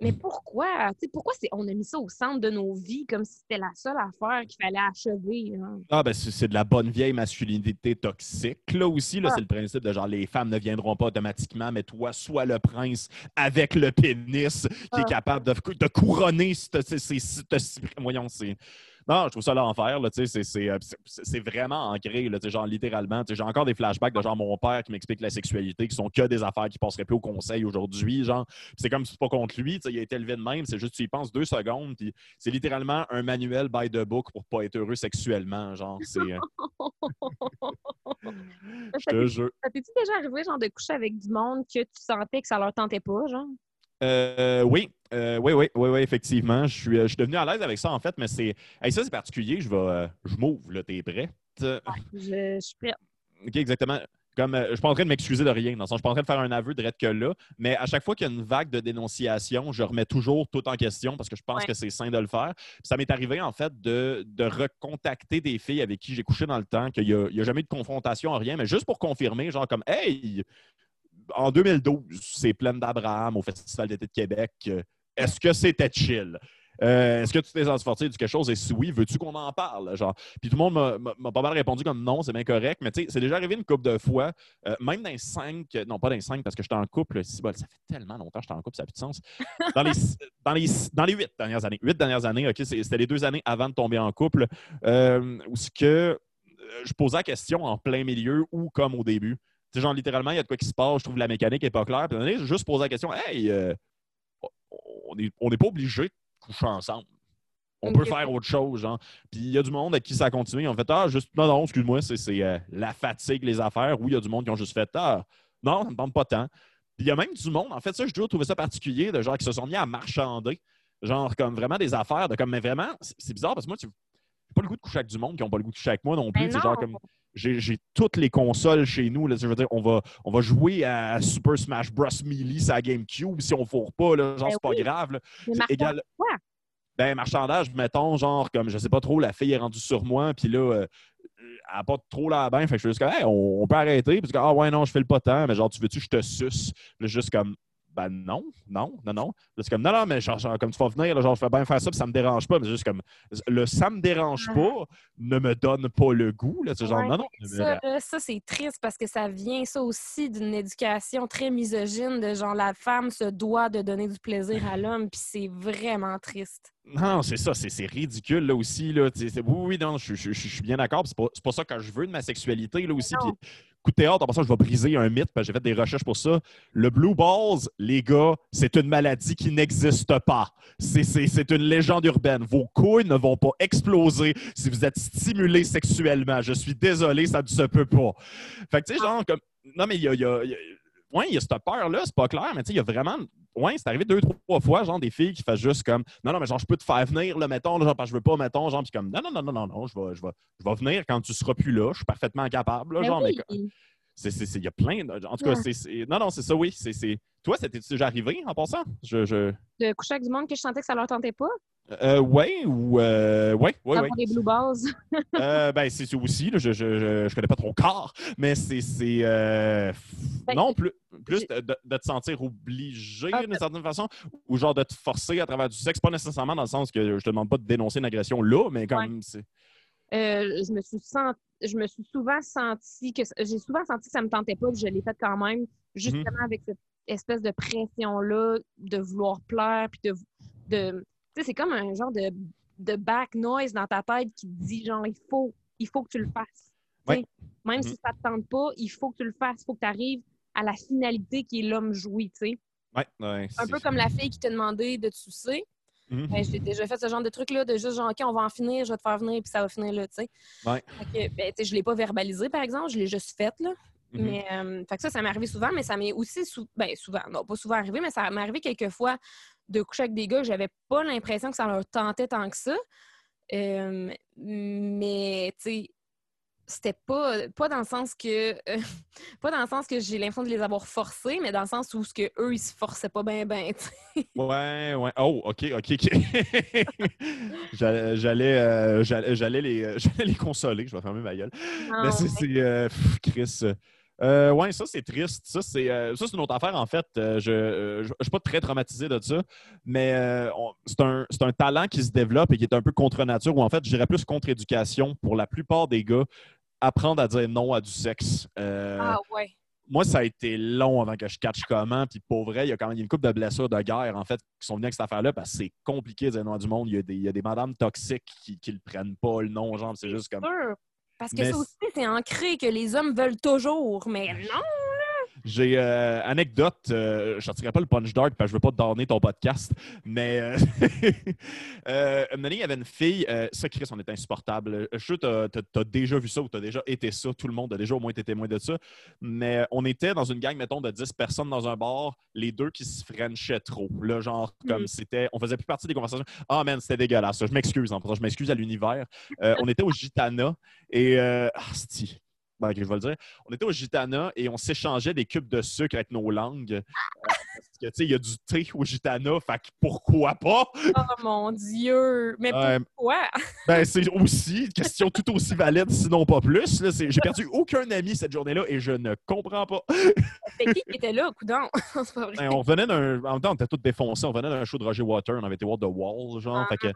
Mais pourquoi? Tu sais, pourquoi c'est... on a mis ça au centre de nos vies comme si c'était la seule affaire qu'il fallait achever? hein? Ah, ben, c'est c'est de la bonne vieille masculinité toxique, là aussi. Là, Ah. C'est le principe de genre, les femmes ne viendront pas automatiquement, mais toi, sois le prince avec le pénis qui Ah. est capable de, de couronner cette, cette- voyons, c'est... Non, je trouve ça l'enfer, c'est- euh, c'est- vraiment ancré, là, genre, littéralement. J'ai encore des flashbacks de genre mon père qui m'explique la sexualité, qui sont que des affaires qui passeraient plus au conseil aujourd'hui, genre. C'est comme si c'est pas contre lui, il a été élevé de même, c'est juste tu y penses deux secondes, puis c'est littéralement un manuel by the book pour pas être heureux sexuellement, genre. C'est... euh, je Ça te t'est- jure. ça t'es-tu déjà arrivé, genre, de coucher avec du monde que tu sentais que ça leur tentait pas, genre? Euh, oui, euh, oui, oui, oui, oui, effectivement. Je suis, euh, je suis devenu à l'aise avec ça, en fait, mais c'est. Hey, ça, c'est particulier. Je vais. euh, je m'ouvre, là. T'es prête? Je, je suis prête. OK, exactement. Comme, je suis pas en train de m'excuser de rien. Dans le sens, je suis pas en train de faire un aveu de que là, mais à chaque fois qu'il y a une vague de dénonciation, je remets toujours tout en question parce que je pense Ouais. que c'est sain de le faire. Puis ça m'est arrivé, en fait, de, de recontacter des filles avec qui j'ai couché dans le temps, qu'il n'y a, a jamais eu de confrontation, rien, mais juste pour confirmer, genre comme, hey, en 2012, c'est pleine d'Abraham au Festival d'été de Québec. Est-ce que c'était chill? Euh, Est-ce que tu t'es sorti de quelque chose? Et si oui, veux-tu qu'on en parle? Genre, puis tout le monde m'a- pas mal répondu comme non, c'est bien correct. Mais tu sais, c'est déjà arrivé une couple de fois, euh, même dans les cinq, non pas dans les cinq parce que j'étais en couple, ça fait tellement longtemps que j'étais en couple, ça n'a plus de sens. Dans les, dans les, dans les huit dernières années, huit dernières années, ok, c'était les deux années avant de tomber en couple, euh, où ce que euh, je posais la question en plein milieu ou comme au début. Tu sais, genre, littéralement, il y a de quoi qui se passe, je trouve que la mécanique n'est pas claire. Puis donné, juste posé la question, hey, euh, on n'est on pas obligé de coucher ensemble. On peut faire autre chose, genre. Puis il y a du monde à qui ça a continué. Ils ont fait Ah, juste, non, non, excuse-moi, c'est euh, la fatigue, les affaires. Ou il y a du monde qui ont juste fait Ah, non, ça me tente pas tant. Puis il y a même du monde, en fait, ça, j'ai toujours trouvé ça particulier, de gens qui se sont mis à marchander. Genre, comme vraiment des affaires, de comme, mais vraiment, c'est bizarre parce que moi, tu pas le goût de coucher avec du monde qui n'ont pas le goût de coucher avec moi non plus. Ben C'est genre comme j'ai toutes les consoles chez nous. Là, je veux dire, on va, on va jouer à Super Smash Bros. Melee sur la GameCube si on ne fourre pas. Là, genre, Ben c'est pas grave. C'est Martin, égal. quoi? Ben, marchandage, mettons, genre, comme je sais pas trop, la fille est rendue sur moi, puis là, euh, elle n'a pas trop la bain. Fait que je suis juste comme, Hey, on, on peut arrêter. Puis, ah ouais, non, je fais le pas tant, mais genre, tu veux-tu que je te suce? Là, juste comme, ben non, non, non, non. C'est comme, non, non, mais genre, genre, comme tu vas venir, là, genre, je fais bien faire ça, puis ça me dérange pas. Mais c'est juste comme, le ça me dérange pas ne me donne pas le goût. Là, genre, Ouais, non, non. Ça, ça c'est triste parce que ça vient, ça aussi, d'une éducation très misogyne de genre la femme se doit de donner du plaisir à l'homme, puis c'est vraiment triste. Non, c'est ça, c'est ridicule là aussi. Là. Oui, oui, non, je, je- je- je suis bien d'accord. C'est pas, pas ça que je veux de ma sexualité là aussi. Puis, coup de théâtre, en passant, je vais briser un mythe, parce que j'ai fait des recherches pour ça. Le blue balls, les gars, c'est une maladie qui n'existe pas. C'est- une légende urbaine. Vos couilles ne vont pas exploser si vous êtes stimulé sexuellement. Je suis désolé, ça ne se peut pas. Fait que, tu sais, genre, comme. Non, mais il y a. il y a- il y a- Ouais, il y a cette peur-là, c'est pas clair, mais tu sais, il y a vraiment. Ouais, c'est arrivé deux, trois fois, genre, des filles qui font juste comme. Non, non, mais genre, je peux te faire venir, là, mettons, là, genre, parce que je veux pas, mettons, genre, puis comme. Non, non, non, non, non, non, je vais, je vais, je vais venir quand tu seras plus là, je suis parfaitement capable, là, Ben genre, mais oui. Il y a plein. de- En tout cas, Ouais. c'est-. Non, non, c'est ça, oui. c'est Toi, c'était déjà arrivé en passant? Je. je... De coucher avec du monde que je sentais que ça leur tentait pas? Euh, ouais, ou. Euh, ouais, ouais, ouais. Des blue balls. Euh, ben, c'est aussi, là, je, je, je, je connais pas ton corps, mais c'est. c'est, euh, Ben, non, plus, plus de, te sentir obligé Ah, d'une certaine façon, ou genre de te forcer à travers du sexe, pas nécessairement dans le sens que je te demande pas de dénoncer une agression là, mais comme. c'est Euh, je me suis je me suis souvent senti que j'ai souvent senti que ça me tentait pas, puis je l'ai fait quand même, justement Mhm. avec cette espèce de pression là de vouloir plaire, puis de, de tu sais, c'est comme un genre de, de back noise dans ta tête qui te dit genre il faut, il faut que tu le fasses. Ouais. Même Mhm. si ça te tente pas, il faut que tu le fasses, il faut que tu arrives à la finalité qui est l'homme joui, tu sais. Ouais, ouais. Un peu comme la fille qui t'a demandé de te sucer. Mhm. Ben, j'ai déjà fait ce genre de truc-là, de juste genre, OK, on va en finir, je vais te faire venir, puis ça va finir là, tu sais. Ouais. Fait que, ben, je l'ai pas verbalisé, par exemple, je l'ai juste fait, là. Mhm. Mais euh, fait que ça, ça m'est arrivé souvent, mais ça m'est aussi sou- ben, souvent, non, pas souvent arrivé, mais ça m'est arrivé quelques fois de coucher avec des gars j'avais pas l'impression que ça leur tentait tant que ça. Euh, mais tu sais, c'était pas, pas dans le sens que euh, pas dans le sens que j'ai l'impression de les avoir forcés, mais dans le sens où ce que eux ils se forçaient pas bien ben. Ouais, ouais. Oh, OK, OK, OK. j'allais, j'allais, euh, j'allais, j'allais les, euh, j'allais les consoler. Je vais fermer ma gueule. Mais c'est, euh, Chris. Euh, euh, ouais, ça, c'est triste. Ça, c'est, euh, une autre affaire, en fait. Euh, je ne suis pas très traumatisé de ça, mais euh, c'est, un, un talent qui se développe et qui est un peu contre nature, ou en fait, je dirais plus contre-éducation pour la plupart des gars. Apprendre à dire non à du sexe. Euh, Ah ouais. moi, ça a été long avant que je catch comment. Puis pour vrai, il y a quand même une couple de blessures de guerre, en fait, qui sont venues avec cette affaire-là parce que c'est compliqué de dire non à du monde. Il y a des, il y a des madames toxiques qui ne le prennent pas, le nom, genre, c'est juste comme. Parce que Mais ça aussi, c'est ancré que les hommes veulent toujours, mais non! J'ai euh, anecdote, euh, je ne sortirai pas le punch dark parce que je veux pas te donner ton podcast, mais euh, euh, un moment donné, il y avait une fille, euh, ça, Chris, on est insupportable. Je suis sûr que tu as, déjà vu ça ou tu as déjà été ça, tout le monde a déjà au moins été témoin de ça. Mais on était dans une gang, mettons, de 10 personnes dans un bar, les deux qui se frenchaient trop. Là, genre, comme Mm. c'était, on faisait plus partie des conversations. Ah, man, c'était dégueulasse. Je m'excuse, en passant, je m'excuse à l'univers. Euh, on était au Gitana et. Euh, ah, je vais le dire. On était au Gitana et on s'échangeait des cubes de sucre avec nos langues. Euh, parce que, tu sais, il y a du thé au Gitana, fait que pourquoi pas? Oh mon Dieu! Mais pourquoi? Ben, c'est aussi une question tout aussi valide, sinon pas plus. J'ai perdu aucun ami cette journée-là et je ne comprends pas. C'était qui qui était là, coudon? Ben, on revenait d'un. En même temps, on était tous défoncés. On revenait d'un show de Roger Water. On avait été voir The Wall, genre. Ah. Fait que.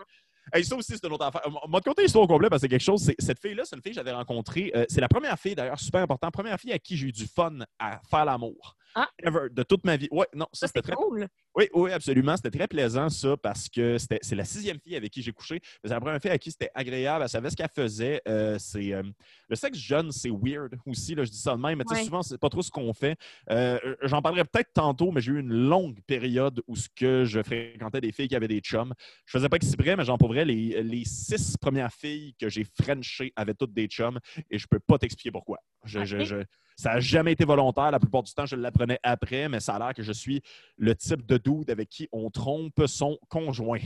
Hey, ça aussi, c'est une autre affaire. On m'a conté l'histoire au complet parce que quelque chose. Cette fille-là, c'est une fille que j'avais rencontrée. euh, c'est la première fille, d'ailleurs, super important. Première fille à qui j'ai eu du fun à faire l'amour. Ah. Ever, de toute ma vie. Ouais, non, ça, Ça, c'était très. cool. Oui, oui, absolument. C'était très plaisant, ça, parce que c'était- c'est la sixième fille avec qui j'ai couché. C'est la première fille avec qui c'était agréable. Elle savait ce qu'elle faisait. Euh, c'est, euh, le sexe jeune, c'est weird aussi. Là, je dis ça de même, mais tu sais, Ouais. souvent, c'est pas trop ce qu'on fait. Euh, J'en parlerai peut-être tantôt, mais j'ai eu une longue période où ce que je fréquentais des filles qui avaient des chums. Je faisais pas exprès, mais j'en pour vrai, les, les six premières filles que j'ai frenchées avaient toutes des chums et je peux pas t'expliquer pourquoi. Je- je- Ok. je- ça n'a jamais été volontaire. La plupart du temps, je l'apprenais après, mais ça a l'air que je suis le type de dude avec qui on trompe son conjoint.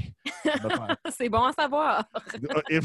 C'est bon à savoir. Euh,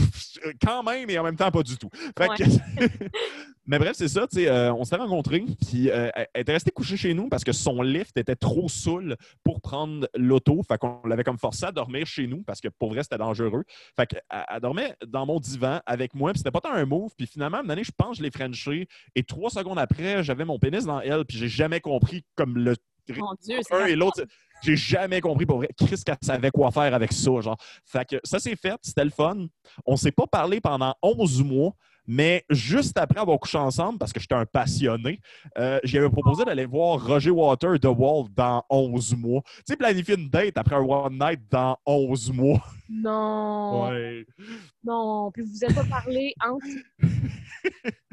Quand même, et en même temps, pas du tout. Fait que- mais bref, c'est ça. tu sais, euh, on s'est rencontrés, puis euh, elle était restée couchée chez nous parce que son lift était trop saoul pour prendre l'auto. Fait qu'on l'avait comme forcé à dormir chez nous parce que pour vrai, c'était dangereux. Fait qu'elle elle dormait dans mon divan avec moi, puis c'était pas tant un move. Puis finalement, à un moment donné, je pense que je l'ai frenché. Et trois secondes après, j'avais mon pénis dans elle, puis j'ai jamais compris comme le Mon Dieu, un c'est et l'autre. J'ai jamais compris pour vrai. Chris qu'elle savait quoi faire avec ça. Genre. Fait que ça s'est fait, c'était le fun. On s'est pas parlé pendant 11 mois, mais juste après avoir couché ensemble, parce que j'étais un passionné, euh, j'avais proposé d'aller voir Roger Water The Wall dans 11 mois. Tu sais, planifier une date après un one night dans 11 mois. Non, Ouais. non. Puis vous êtes pas parlé entre.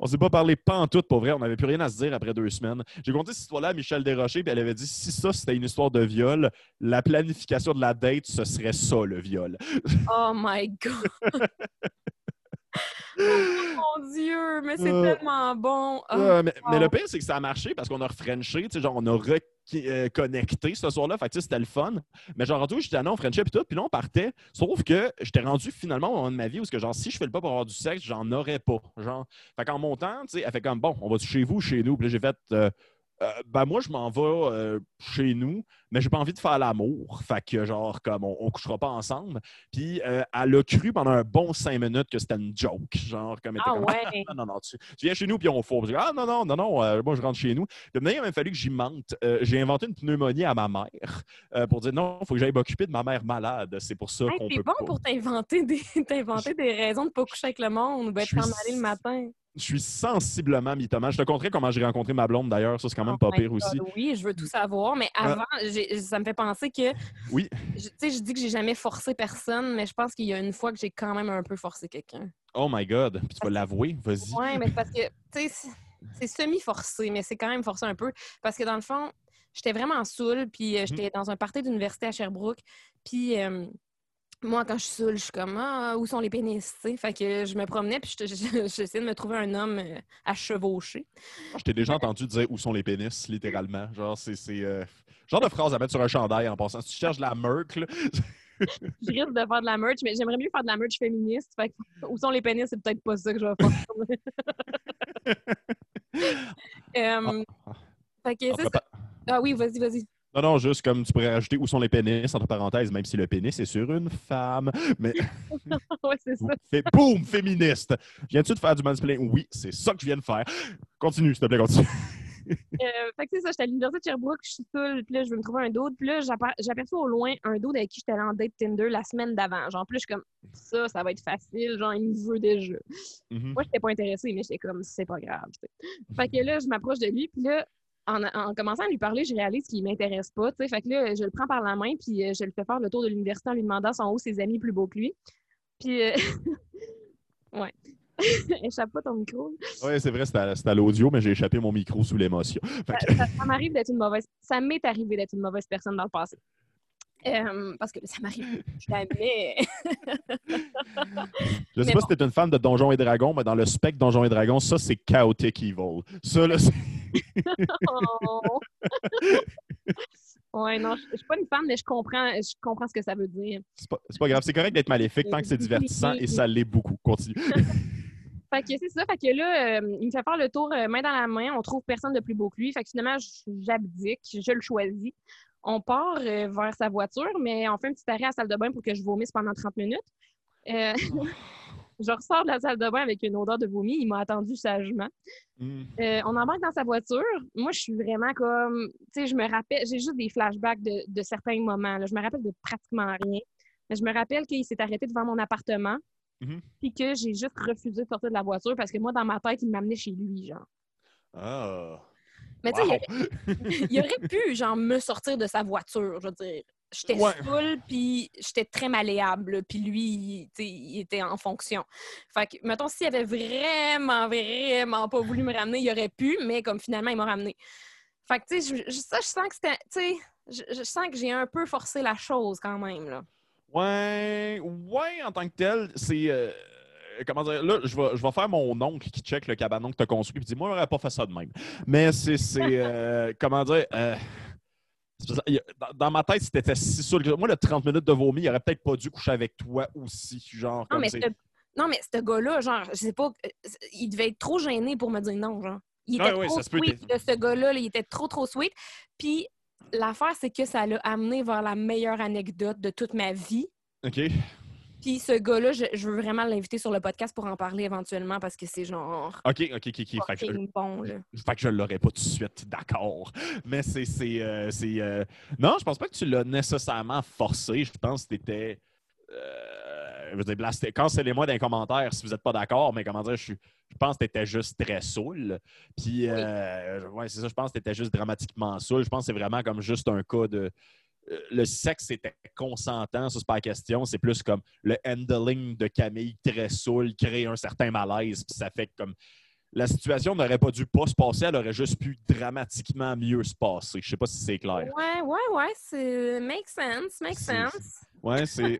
On s'est pas parlé pas en tout, pour vrai. On n'avait plus rien à se dire après deux semaines. J'ai compté cette histoire-là à Michel Desrochers, puis elle avait dit si ça, c'était une histoire de viol, la planification de la date, ce serait ça, le viol. Oh my God! oh mon Dieu, mais c'est Euh, tellement bon! Oh, mais, le pire, c'est que ça a marché parce qu'on a refrenché, tu sais, genre, on a reconnecté ce soir-là. Fait que, c'était le fun. Mais genre, rendu, j'étais allé, on frenchait puis tout, puis là, on partait. Sauf que j'étais rendu finalement au moment de ma vie où, que, genre, si je fais le pas pour avoir du sexe, j'en aurais pas. Genre, fait qu'en montant, tu sais, elle fait comme, bon, on va chez vous, chez nous. Puis là, j'ai fait, euh, euh, ben moi, je m'en vais euh, chez nous, mais j'ai pas envie de faire l'amour. Fait que, genre, comme, on, on couchera pas ensemble. Puis euh, elle a cru pendant un bon cinq minutes que c'était une joke. Genre, comme, elle était Ah comme, ouais! ah, non, non, tu, tu viens chez nous puis on fourre. Ah non, non, non, non, euh, moi je rentre chez nous. De il a même fallu que j'y mente. Euh, j'ai inventé une pneumonie à ma mère euh, pour dire non, il faut que j'aille m'occuper de ma mère malade. C'est pour ça Hey, qu'on c'est peut bon pas. pour t'inventer des, t'inventer des raisons de pas coucher avec le monde ou Je t'en aller le matin. Je suis sensiblement mythomane. Je te conterai comment j'ai rencontré ma blonde d'ailleurs. Ça, c'est quand même Oh pas pire God, aussi. Oui, je veux tout savoir, mais Ah. avant, j'ai- ça me fait penser que. Oui. Tu sais, je dis que j'ai jamais forcé personne, mais je pense qu'il y a une fois que j'ai quand même un peu forcé quelqu'un. Oh my God. Puis tu vas l'avouer. Vas-y. Oui, mais parce que, tu sais, c'est- semi-forcé, mais c'est quand même forcé un peu. Parce que dans le fond, j'étais vraiment saoul, puis euh, j'étais dans un party d'université à Sherbrooke, puis euh, moi, quand je suis saoule, je suis comme ah, où sont les pénis? tu sais? Fait que je me promenais puis je- je- j'essayais de me trouver un homme euh, à chevaucher. Je t'ai déjà entendu dire où sont les pénis, littéralement. Genre, c'est. euh, Genre de phrase à mettre sur un chandail en passant. Si tu cherches de la merc, là, Je risque de faire de la merch, mais j'aimerais mieux faire de la merch féministe. Fait que, où sont les pénis, c'est peut-être pas ça que je vais faire. Euh, Ah. fait que ça. Ah oui, vas-y, vas-y. Non, non, juste comme tu pourrais rajouter où sont les pénis, entre parenthèses, même si le pénis est sur une femme. Mais ouais, c'est ça. fait boum, féministe. Viens-tu de faire du mansplaining? Oui, c'est ça que je viens de faire. Continue, s'il te plaît, continue. Euh, fait que c'est ça, j'étais à l'université de Sherbrooke, je suis seule, puis là, je veux me trouver un d'autre. Puis là, j'aper- j'aperçois au loin un d'autre avec qui j'étais allée en date Tinder la semaine d'avant. Genre, là, je suis comme, ça, ça va être facile. Genre, il me veut déjà. Mhm. Moi, j'étais pas intéressée, mais j'étais comme, c'est pas grave. Fait que là, je m'approche de lui, puis là, en, en commençant à lui parler, je réalise qu'il m'intéresse pas. Fait que là, je le prends par la main, puis euh, je le fais faire le tour de l'université en lui demandant son haut ses amis plus beaux que lui. Puis, euh, ouais. Échappe pas ton micro. Oui, c'est vrai, c'est à, l'audio, mais j'ai échappé mon micro sous l'émotion. Ça m'arrive d'être une mauvaise. Ça m'est arrivé d'être une mauvaise personne dans le passé. Euh, parce que ça m'arrive jamais. Je sais Mais pas bon. si t'es une fan de Donjons et Dragons, mais dans le spectre Donjons et Dragons, ça, c'est Chaotic Evil. Ça, là, c'est- Oh. ouais, non, je je suis pas une fan, mais je comprends, je comprends ce que ça veut dire. c'est pas, pas grave. C'est correct d'être maléfique tant que c'est divertissant et ça l'est beaucoup. Continue. Fait que c'est ça, fait que là, euh, il me fait faire le tour euh, main dans la main, on trouve personne de plus beau que lui. Fait que finalement, j'abdique, je le choisis. On part euh, vers sa voiture, mais on fait un petit arrêt à la salle de bain pour que je vomisse pendant 30 minutes. Euh, je ressors de la salle de bain avec une odeur de vomi. Il m'a attendu sagement. Hmm. Euh, on embarque dans sa voiture. Moi, je suis vraiment comme. Tu sais, je me rappelle. J'ai juste des flashbacks de, de certains moments. là. Je me rappelle de pratiquement rien. Mais je me rappelle qu'il s'est arrêté devant mon appartement. Mhm. Puis que j'ai juste refusé de sortir de la voiture parce que moi, dans ma tête, il m'amenait chez lui, genre. Ah. Mais tu sais, il aurait pu, genre, me sortir de sa voiture, je veux dire. J'étais Ouais. saoule, puis j'étais très malléable, puis lui, il, il était en fonction. Fait que, mettons, s'il avait vraiment, vraiment pas voulu me ramener, il aurait pu, mais comme finalement, il m'a ramené. Fait que, tu sais, ça, je sens que c'était, tu sais, je, je sens que j'ai un peu forcé la chose quand même, là. Ouais, ouais, en tant que tel, c'est. euh, comment dire, là, je vais, je vais faire mon oncle qui check le cabanon que tu as construit et dit Moi, j'aurais pas fait ça de même. Mais c'est. c'est, euh, comment dire. euh, dans, ma tête, c'était si que- Moi, le 30 minutes de vomi, il aurait peut-être pas dû coucher avec toi aussi. Genre, Non, comme mais non, mais ce gars-là, genre, je sais pas, euh, il devait être trop gêné pour me dire non, genre. Il était trop sweet, de ce gars-là, là, il était trop, trop sweet. Puis l'affaire, c'est que ça l'a amené vers la meilleure anecdote de toute ma vie. OK. Puis ce gars-là, je, je veux vraiment l'inviter sur le podcast pour en parler éventuellement parce que c'est genre OK, OK, OK. OK. Fait que, bon. Fait que je l'aurais pas tout de suite, d'accord. Mais c'est. c'est, euh, c'est, euh, Non, je pense pas que tu l'as nécessairement forcé. Je pense que t'étais. Euh... Je veux dire, blasté. Cancellez-moi dans les commentaires si vous n'êtes pas d'accord, mais comment dire, je, suis- je pense que tu étais juste très saoul. Puis, euh, ouais, c'est ça, je pense que tu étais juste dramatiquement saoul. Je pense que c'est vraiment comme juste un cas de. Euh, Le sexe était consentant, ça, c'est pas la question. C'est plus comme le handling de Camille très saoul crée un certain malaise. Puis ça fait que comme la situation n'aurait pas dû pas se passer, elle aurait juste pu dramatiquement mieux se passer. Je sais pas si c'est clair. Ouais, ouais, ouais, c'est make sense, make sense. Ouais, c'est.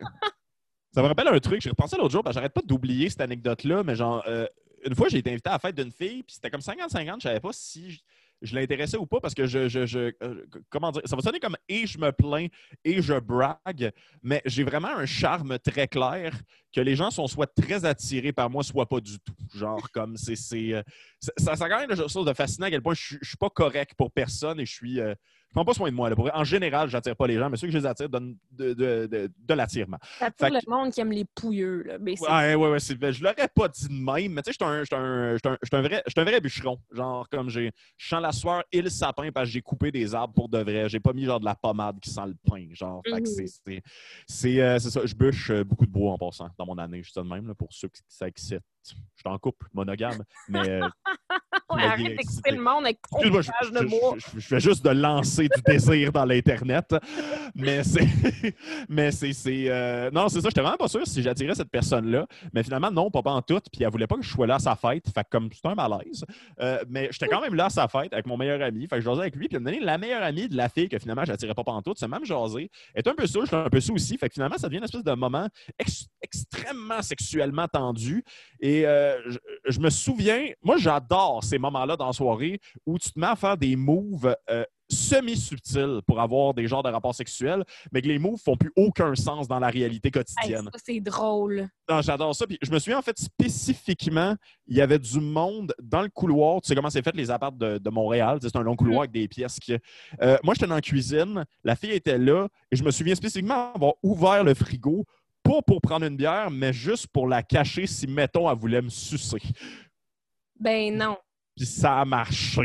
Ça me rappelle un truc. J'ai repensé l'autre jour, parce que j'arrête pas d'oublier cette anecdote-là, mais genre, euh, une fois, j'ai été invité à la fête d'une fille, puis c'était comme 50-50. Je savais pas si je, l'intéressais ou pas, parce que je. je, je- euh, comment dire Ça va sonner comme et je me plains et je brague, mais j'ai vraiment un charme très clair que les gens sont soit très attirés par moi, soit pas du tout. Genre, comme c'est. c'est, euh, ça, ça, a quand même quelque chose de fascinant à quel point je, je suis pas correct pour personne et je suis. euh, prends pas soin de moi. là. Pour En général, j'attire pas les gens, mais ceux que je les attire donnent de, de, de, de l'attirement. Ça pour le monde qui aime les pouilleux, là. Ouais, ouais, ouais. ben, je l'aurais pas dit de même, mais tu sais, je suis un, je un, je je vrai, je bûcheron. Genre, comme j'ai. Je sens la sueur et le sapin parce que j'ai coupé des arbres pour de vrai. J'ai pas mis genre de la pommade qui sent le pain. Genre, que Mhm. c'est- euh, ça. Je bûche euh, beaucoup de bois en passant dans mon année, juste de même, là, pour ceux qui ça excite. Je suis en couple, monogame, mais. m'aviez arrête d'écouter le monde avec ton Excuse-moi, je, de je- moi. je- je fais juste de lancer du désir dans l'Internet. Mais c'est. Mais c'est. c'est, euh, Non, c'est ça. J'étais vraiment pas sûr si j'attirais cette personne-là. Mais finalement, non, pas, pas en tout. Puis elle voulait pas que je sois là à sa fête. Fait que comme c'était un malaise. Euh, mais j'étais quand même là à sa fête avec mon meilleur ami. Fait que je jasais avec lui. Puis il m'a donné la meilleure amie de la fille que finalement j'attirais pas en tout. C'est même jasé. Elle était un peu saoul, j'étais un peu saoul aussi. Fait que finalement, ça devient une espèce de moment ex- extrêmement sexuellement tendu. Et euh, je, je me souviens, moi j'adore ces moments-là dans la soirée où tu te mets à faire des moves euh, semi-subtils pour avoir des genres de rapports sexuels, mais que les moves font plus aucun sens dans la réalité quotidienne. c'est drôle. J'adore ça. Puis je me souviens en fait spécifiquement, il y avait du monde dans le couloir. Tu sais comment c'est fait les apparts de, de Montréal? C'est un long couloir avec des pièces. Qui... Euh, moi, j'étais dans la cuisine, la fille était là, et je me souviens spécifiquement avoir ouvert le frigo, pas pour prendre une bière, mais juste pour la cacher si, mettons, elle voulait me sucer. Ben non. Puis ça a marché.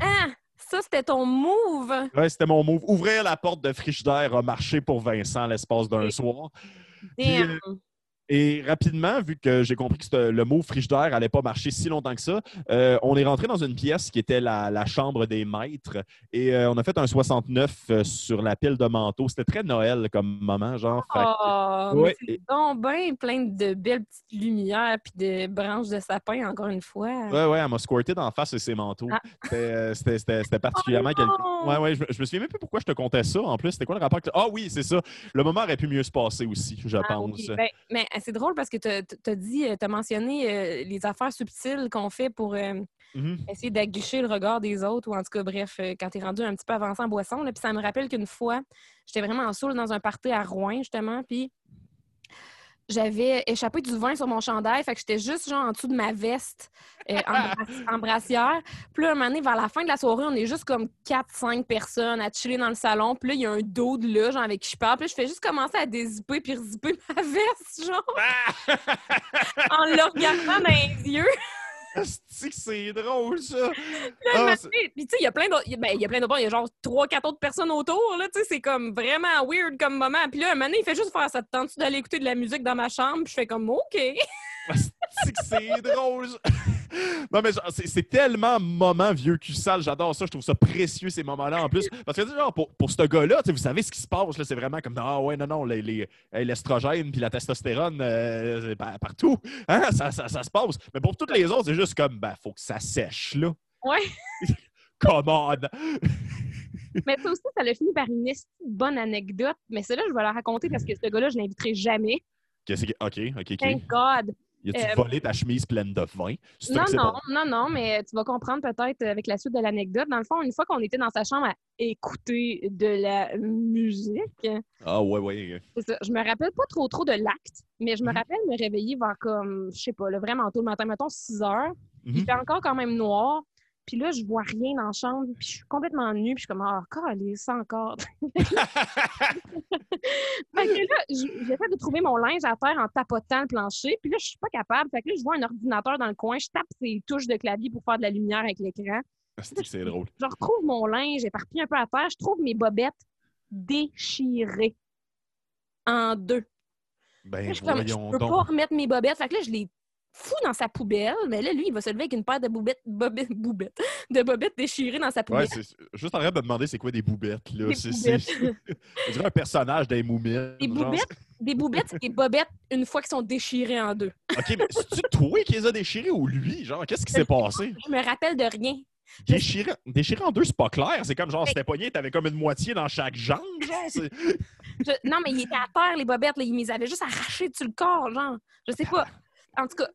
Ah! Ça, c'était ton move! Ouais, c'était mon move. Ouvrir la porte de frigidaire a marché pour Vincent l'espace d'un soir. Puis, euh, Et rapidement, vu que j'ai compris que le mot frigidaire n'allait pas marcher si longtemps que ça, euh, on est rentré dans une pièce qui était la, la chambre des maîtres et euh, on a fait un 69 euh, sur la pile de manteaux. C'était très Noël comme moment, genre. Oh, Ouais, mais c'est donc bien plein de belles petites lumières puis de branches de sapin, encore une fois. Ouais, ouais, elle m'a squirté d'en face de ses manteaux. Ah. C'était, C'était c'était- c'était particulièrement Oh quelque-! Ouais, ouais, je, me- je me souviens même plus pourquoi je te contais ça. En plus, c'était quoi le rapport? avec- Ah oui, c'est ça. Le moment aurait pu mieux se passer aussi, je Ah pense. oui, ben, mais c'est drôle parce que tu as dit, tu as mentionné euh, les affaires subtiles qu'on fait pour euh, Mhm. essayer d'aguicher le regard des autres, ou en tout cas, bref, euh, quand tu es rendu un petit peu avancé en boisson. Puis ça me rappelle qu'une fois, j'étais vraiment en saoul dans un party à Rouen, justement, puis j'avais échappé du vin sur mon chandail, fait que j'étais juste genre en dessous de ma veste euh, en, bra- en brassière. Puis là, un moment donné, vers la fin de la soirée, on est juste comme 4-5 personnes à chiller dans le salon. Puis là, il y a un dos de là, genre avec qui je parle. Puis là, je fais juste commencer à dézipper puis rezipper ma veste, genre, en le regardant dans les yeux. C'est drôle, ça! Là, Ah, Puis tu sais, il y a plein d'autres. il y a- Ben, il y a plein d'autres. Il y a genre trois, quatre autres personnes autour. Là, tu sais, c'est comme vraiment weird comme moment. Puis là, un moment donné, il fait juste faire ça. Te tente d'aller écouter de la musique dans ma chambre? Puis je fais comme OK. C'est drôle! ça. Non, mais c'est tellement moment vieux cul sale. J'adore ça. Je trouve ça précieux, ces moments-là, en plus. Parce que, genre, pour, pour ce gars-là, tu sais, vous savez ce qui se passe. C'est vraiment comme, ah ouais, non, non, les- les- l'estrogène puis la testostérone euh, partout. Hein, ça, ça, ça se passe. Mais pour toutes les autres, c'est juste comme, ben, faut que ça sèche, là. Ouais. Come on! Mais ça aussi, ça l'a fini par une bonne anecdote. Mais celle-là, je vais la raconter parce que ce gars-là, je l'inviterai jamais. Qu'est-ce que- OK, OK, OK. Thank God. Y a-tu Euh, volé ta chemise pleine de vin? Non, non, non, non, mais tu vas comprendre peut-être avec la suite de l'anecdote. Dans le fond, une fois qu'on était dans sa chambre à écouter de la musique, Ah, ouais, ouais. ça. Je me rappelle pas trop trop de l'acte, mais je me Mhm. rappelle me réveiller vers comme, je sais pas, là, vraiment tôt le matin, mettons 6 heures. Mhm. Il fait encore quand même noir. Puis là, je vois rien dans la chambre, puis je suis complètement nue, puis je suis comme, ah, calé, ça encore. fait que là, j'essaie de trouver mon linge à terre en tapotant le plancher, puis là, je suis pas capable. Fait que là, je vois un ordinateur dans le coin, je tape ses touches de clavier pour faire de la lumière avec l'écran. Que c'est drôle? Je retrouve mon linge éparpillé un peu à terre, je trouve mes bobettes déchirées en deux. Ben, Là, je comme, je peux donc. pas remettre mes bobettes. Fait que là, je les fous dans sa poubelle. Mais là, lui, il va se lever avec une paire de bobettes, bobettes, bobettes, de bobettes déchirées dans sa Ouais, poubelle. c'est juste en train de me demander c'est quoi des boubettes, là. C'est- boubettes. un personnage des moumines. Des genre. boubettes, des boubettes, c'est des bobettes une fois qu'ils sont déchirées en deux. OK, mais c'est-tu toi qui les as déchirés ou lui? Genre, qu'est-ce qui s'est passé? Je me rappelle de rien. Déchiré, déchiré en deux, c'est pas clair. C'est comme genre, c'était pogné, t'avais comme une moitié dans chaque jambe, genre. Je- Non, mais il était à terre, les bobettes. Là. Il les avait juste arrachées dessus le corps, genre. Je sais pas. En tout cas,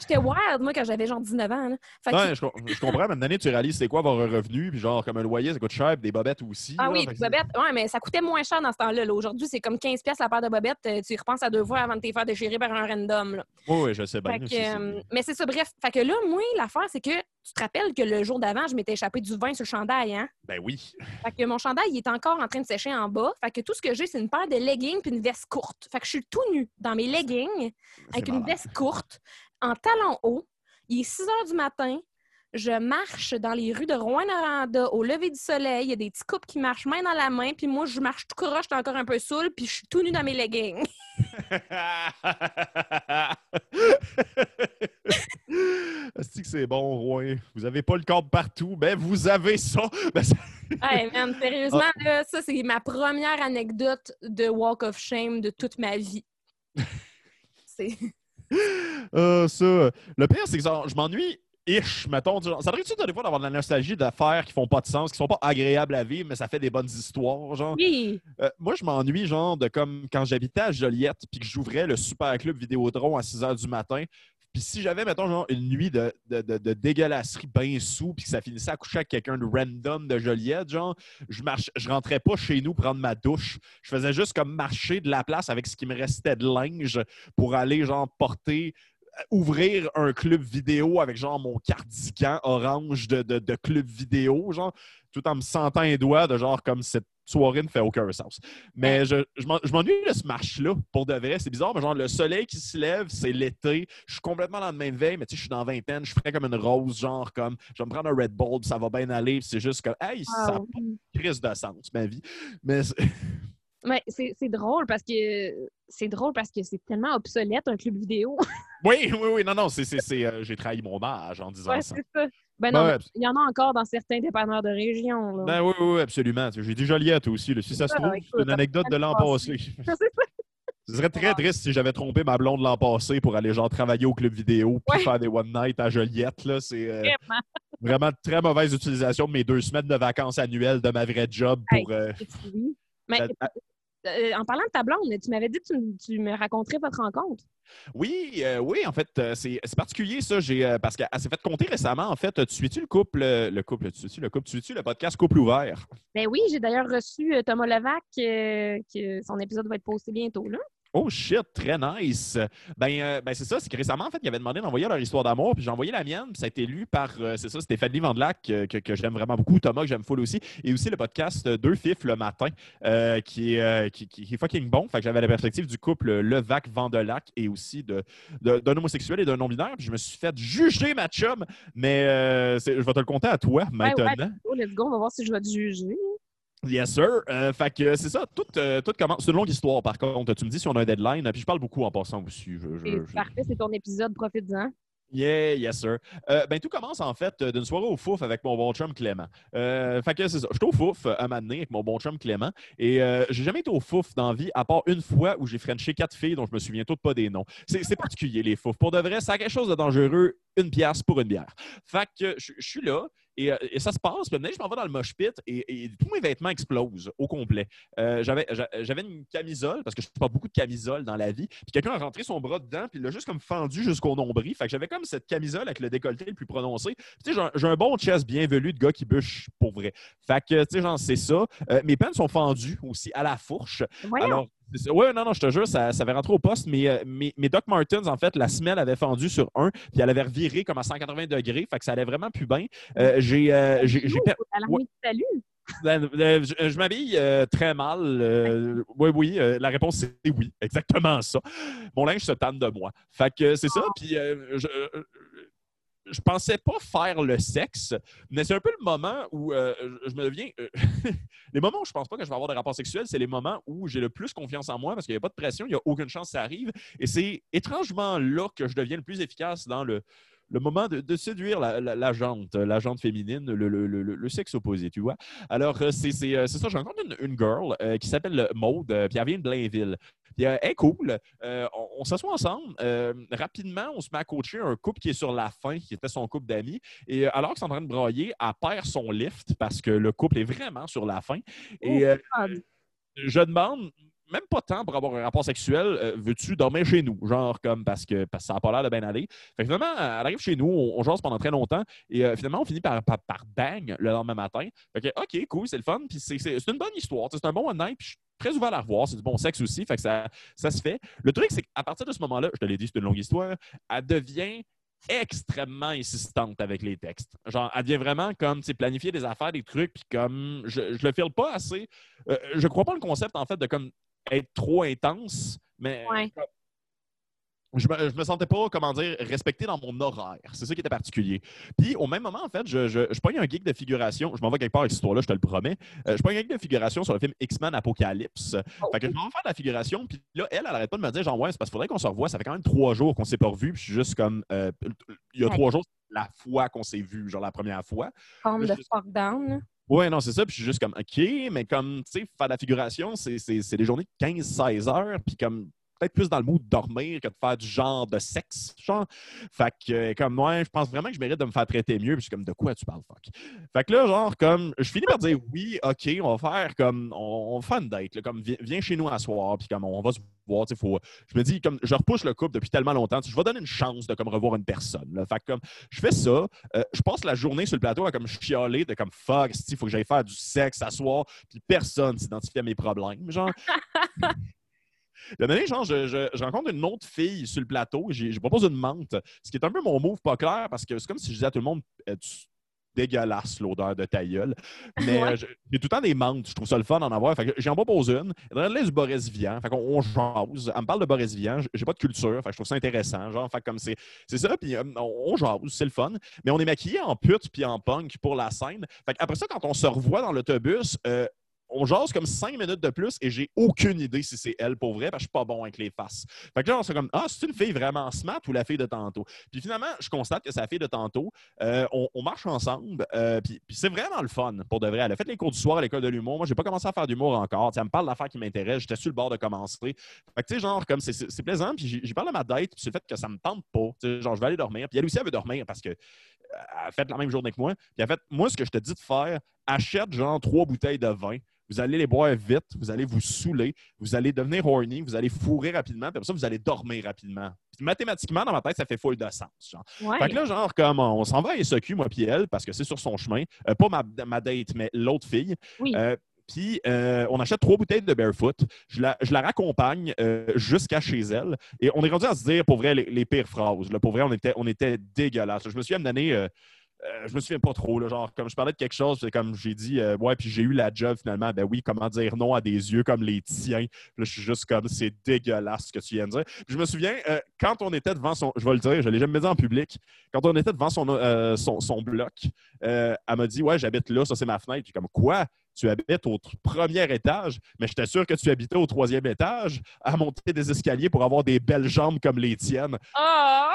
j'étais wild, moi, quand j'avais genre 19 ans. là. Fait que- je, com- je comprends. Maintenant, tu réalises c'est quoi avoir un revenu, puis genre, comme un loyer, ça coûte cher, puis des bobettes aussi. Ah là. oui, des bobettes. Ouais, mais ça coûtait moins cher dans ce temps-là. là. Aujourd'hui, c'est comme 15 pièces la paire de bobettes. Euh, Tu y repenses à deux fois avant de te faire déchirer par un random. Là. Oui, oui, je sais bien. Fait que, euh, mais c'est ça, bref. Fait que là, moi, l'affaire, c'est que tu te rappelles que le jour d'avant, je m'étais échappé du vin sur le chandail, hein? Ben oui. Fait que mon chandail, il est encore en train de sécher en bas. Fait que tout ce que j'ai, c'est une paire de leggings puis une veste courte. Fait que je suis tout nu dans mes leggings avec une veste courte, en talons hauts. Il est 6 heures du matin. Je marche dans les rues de Rouen-Noranda au lever du soleil. Il y a des petits couples qui marchent main dans la main. Puis moi, je marche tout croche, j'étais encore un peu saoul, puis je suis tout nu dans mes leggings. Est-ce que c'est bon, Roy? Vous avez pas le corps partout? Ben, vous avez ça! Ben, ça- Hey, man, sérieusement, Ah. là, ça, c'est ma première anecdote de Walk of Shame de toute ma vie. C'est... Euh, ça. Le pire, c'est que je m'ennuie. Ish, mettons. genre, Ça devrait-tu des fois d'avoir de la nostalgie d'affaires qui font pas de sens, qui sont pas agréables à vivre, mais ça fait des bonnes histoires, genre? Oui! Euh, moi, je m'ennuie, genre, de comme quand j'habitais à Joliette, puis que j'ouvrais le super club Vidéotron à 6 h du matin. Puis si j'avais, mettons, genre, une nuit de, de, dégueulasserie bien sous, puis que ça finissait à coucher avec quelqu'un de random de Joliette, genre, je marche, je rentrais pas chez nous prendre ma douche. Je faisais juste comme marcher de la place avec ce qui me restait de linge pour aller, genre, porter euh, ouvrir un club vidéo avec genre mon cardigan orange de, de, de club vidéo, genre, tout en me sentant un doigt de genre comme cette soirée ne fait aucun sens. Mais je, je m'en- je m'ennuie de ce match-là, pour de vrai. C'est bizarre, mais genre le soleil qui se lève, c'est l'été. Je suis complètement dans le même veille, mais tu sais, je suis dans la vingtaine, je ferais comme une rose, genre comme je vais me prendre un Red Bull, puis ça va bien aller, c'est juste comme Hey, ça Ah n'a pas de crise de sens, ma vie. Mais c'est- Mais c'est c'est drôle parce que c'est drôle parce que c'est tellement obsolète un club vidéo. oui, oui, oui, non, non, c'est, c'est, c'est, euh, j'ai trahi mon âge en disant ouais, ça. c'est ça. Ben non, Ouais, mais il y en a encore dans certains dépanneurs de région. Là. Ben oui, oui, oui, absolument. J'ai dit Joliette aussi. là. Si ça se Ah, trouve, c'est une anecdote de l'an passé. Ce serait très triste si j'avais trompé ma blonde l'an passé pour aller genre travailler au club vidéo puis Ouais. faire des one night à Joliette. Là. C'est euh, Vraiment. vraiment de très mauvaise utilisation de mes deux semaines de vacances annuelles de ma vraie job pour. euh, Oui. Mais euh, en parlant de ta blonde, tu m'avais dit que tu, tu me raconterais votre rencontre. Oui, euh, oui, en fait, euh, c'est particulier ça. J'ai euh, parce qu'elle s'est fait compter récemment. En fait, tu suis-tu le couple, le couple, tu suis le couple, tu suis le podcast Couple ouvert? Ben oui, j'ai d'ailleurs reçu Thomas Levac, que son épisode va être posté bientôt. Là. Oh shit, très nice. Ben, euh, ben c'est ça, c'est que récemment, en fait, ils avaient demandé d'envoyer leur histoire d'amour, puis j'ai envoyé la mienne, puis ça a été lu par, euh, c'est ça, Stéphanie Vandelac, euh, que, que j'aime vraiment beaucoup, Thomas, que j'aime full aussi, et aussi le podcast Deux Fifs le matin, euh, qui, est, qui, est fucking bon. Fait que j'avais la perspective du couple Levac-Vandelac et aussi de- de- d'un homosexuel et d'un non-binaire, puis je me suis fait juger, ma chum, mais je vais te le compter à toi, Ouais, ouais. maintenant. Let's go, on va voir si je vais te juger. Yes, sir. Euh, fait que c'est ça. Tout, euh, tout commence. C'est une longue histoire, par contre. Tu me dis si on a un deadline. Puis je parle beaucoup en passant aussi. Je- je- C'est je- parfait, c'est ton épisode, profite-en. Yeah, yes, sir. Euh, ben, tout commence en fait euh, d'une soirée au Fouf avec mon bon chum Clément. Euh, fait que c'est ça. J'étais au Fouf euh, un matin avec mon bon chum Clément et euh, j'ai jamais été au Fouf dans la vie à part une fois où j'ai frenché quatre filles dont je me souviens toutes pas des noms. C'est c'est particulier les Fouf. Pour de vrai, a quelque chose de dangereux. Une pièce pour une bière. Fait que je je suis là. Et, euh, et ça se passe. Puis, je m'en vais dans le mosh pit et, et tous mes vêtements explosent au complet. Euh, J'avais j'a- j'avais une camisole, parce que je porte beaucoup de camisoles dans la vie. Puis quelqu'un a rentré son bras dedans, puis il l'a juste comme fendu jusqu'au nombril. Fait que j'avais comme cette camisole avec le décolleté le plus prononcé. Tu sais, j'ai un- j'ai un bon chest bien velu de gars qui bûche pour vrai. Fait que, tu sais, genre, c'est ça. Euh, mes pants sont fendus aussi à la fourche. Voyons. Alors, ouais, non, non, je te jure, ça, ça avait rentré au poste. Mais euh, mes, mes Doc Martens, en fait, la semelle avait fendu sur un, puis elle avait reviré comme à 180 degrés. Fait que ça allait vraiment plus bien. Euh, j'ai euh, j'ai- j'ai per- salut? ben, je, je m'habille très mal. oui, oui. la réponse, c'est oui. Exactement ça. Mon linge se tanne de moi. Fait que c'est ça. Puis euh, je, je pensais pas faire le sexe, mais c'est un peu le moment où euh, je me deviens. euh, les moments où je pense pas que je vais avoir des rapports sexuels, c'est les moments où j'ai le plus confiance en moi parce qu'il n'y a pas de pression, il n'y a aucune chance que ça arrive. Et c'est étrangement là que je deviens le plus efficace dans le, le moment de, de séduire la, la, la jante, la jante féminine, le, le- le- le sexe opposé, tu vois. Alors, euh, c'est euh, c'est ça, j'ai rencontré une, une girl euh, qui s'appelle Maude, puis elle vient de Blainville. Puis elle est cool. Euh, on on s'assoit ensemble. Euh, rapidement, on se met à coacher un couple qui est sur la fin, qui était son couple d'amis. Et alors qu'ils sont en train de brailler, elle perd son lift parce que le couple est vraiment sur la fin. Et je demande, même pas tant pour avoir un rapport sexuel, euh, veux-tu dormir chez nous? Genre, comme parce que, parce que ça n'a pas l'air de bien aller. Fait que finalement, elle arrive chez nous, on, on pendant très longtemps, et euh, finalement, on finit par, bang le lendemain matin. Fait que, OK, cool, c'est le fun, puis c'est une bonne histoire, c'est un bon one night, puis je suis très ouvert à la revoir, c'est du bon sexe aussi, fait que ça, ça se fait. Le truc, c'est qu'à partir de ce moment-là, je te l'ai dit, c'est une longue histoire, elle devient extrêmement insistante avec les textes. Genre, elle devient vraiment comme, tu planifier des affaires, des trucs, puis comme, je, je le file pas assez. Euh, je crois pas le concept, en fait, de comme être trop intense, mais Ouais. je me, je me sentais pas, comment dire, respecté dans mon horaire. C'est ça qui était particulier. Puis, au même moment, en fait, je, je, je pogne un geek de figuration. Je m'en vais quelque part avec cette histoire-là, je te le promets. Euh, je pogne un geek de figuration sur le film X-Men Apocalypse. Oh. Fait que je m'en vais faire de la figuration. Puis là, elle, elle arrête pas de me dire, genre, ouais, c'est parce qu'il faudrait qu'on se revoie. Ça fait quand même trois jours qu'on s'est pas revus. Puis je suis juste comme, euh, il y a Ouais. trois jours, la fois qu'on s'est vu, genre la première fois. Forme de fuck down. Ouais, non, c'est ça. Puis je suis juste comme, OK, mais comme, tu sais, faire la figuration, c'est des journées de 15-16 heures. Puis comme, peut-être plus dans le mood de dormir que de faire du genre de sexe, genre. Fait que, euh, comme, moi, je pense vraiment que je mérite de me faire traiter mieux. Puis comme, de quoi tu parles, fuck? Fait que là, genre, comme, je finis par dire, oui, OK, on va faire comme, on, on faire une date, là, comme, viens, chez nous à soir. Puis comme, on va se voir, tu faut. Je me dis, comme, je repousse le couple depuis tellement longtemps, je vais donner une chance de, comme, revoir une personne. là. Fait que, comme, je fais ça. Euh, je passe la journée sur le plateau à comme chialer de comme fuck, il faut que j'aille faire du sexe à soir, puis personne s'identifie à mes problèmes. Genre. Moment donné, genre, je, je- je rencontre une autre fille sur le plateau, j'ai- je propose une menthe, ce qui est un peu mon move pas clair parce que c'est comme si je disais à tout le monde tu- dégueulasse l'odeur de ta gueule. Mais Ouais. euh, je- j'ai tout le temps des menthes, je trouve ça le fun d'en avoir. Fait que j'en propose une. Elle du Boris Vian. Fait qu'on on jase. Elle me parle de Boris Vian. J'ai pas de culture. Fait que je trouve ça intéressant. Genre, fait comme c'est c'est ça. Puis euh, on, on jase, c'est le fun. Mais on est maquillé en pute puis en punk pour la scène. Fait après ça, quand on se revoit dans l'autobus, euh, on jase comme cinq minutes de plus et j'ai aucune idée si c'est elle pour vrai parce que je suis pas bon avec les faces. Fait que là, on se comme Ah, c'est une fille vraiment smart ou la fille de tantôt? Puis finalement, je constate que c'est la fille de tantôt. Euh, on, marche ensemble. euh, puis c'est vraiment le fun pour de vrai. Elle a fait les cours du soir à l'école de l'humour. Moi, j'ai pas commencé à faire d'humour encore. Elle me parle d'affaires qui m'intéressent. J'étais sur le bord de commencer. Fait que, tu sais, genre, comme c'est- plaisant. Puis j'ai parlé de ma date. Puis c'est le fait que ça me tente pas. Genre, je vais aller dormir. Puis elle aussi, elle veut dormir parce que euh, elle a fait la même journée que moi. Puis elle a fait, moi, ce que je te dis de faire, achète genre trois bouteilles de vin. Vous allez les boire vite, vous allez vous saouler, vous allez devenir horny, vous allez fourrer rapidement, puis après ça, vous allez dormir rapidement. Puis mathématiquement, dans ma tête, ça fait full de sens. Genre. Ouais. Fait que là, genre, comme on s'en va à SEQ, moi puis elle, parce que c'est sur son chemin. Euh, pas ma, ma date, mais l'autre fille. Oui. Euh, puis euh, on achète trois bouteilles de Barefoot. Je la, je la raccompagne euh, jusqu'à chez elle. Et on est rendu à se dire, pour vrai, les, les pires phrases. Là. Pour vrai, on était, on était dégueulasses. Je me suis amené. Euh, euh, je me souviens pas trop, là, genre, comme je parlais de quelque chose, comme j'ai dit, euh, ouais, puis j'ai eu la job finalement, ben oui, comment dire non à des yeux comme les tiens. Là, je suis juste comme, c'est dégueulasse ce que tu viens de dire. Je me souviens, euh, quand on était devant son, je vais le dire, je l'ai jamais dit en public, quand on était devant son, son, bloc, elle m'a dit, ouais, j'habite là, ça c'est ma fenêtre. Puis comme, quoi? Tu habites au premier étage, mais j'étais sûr que tu habitais au troisième étage à monter des escaliers pour avoir des belles jambes comme les tiennes. Ah!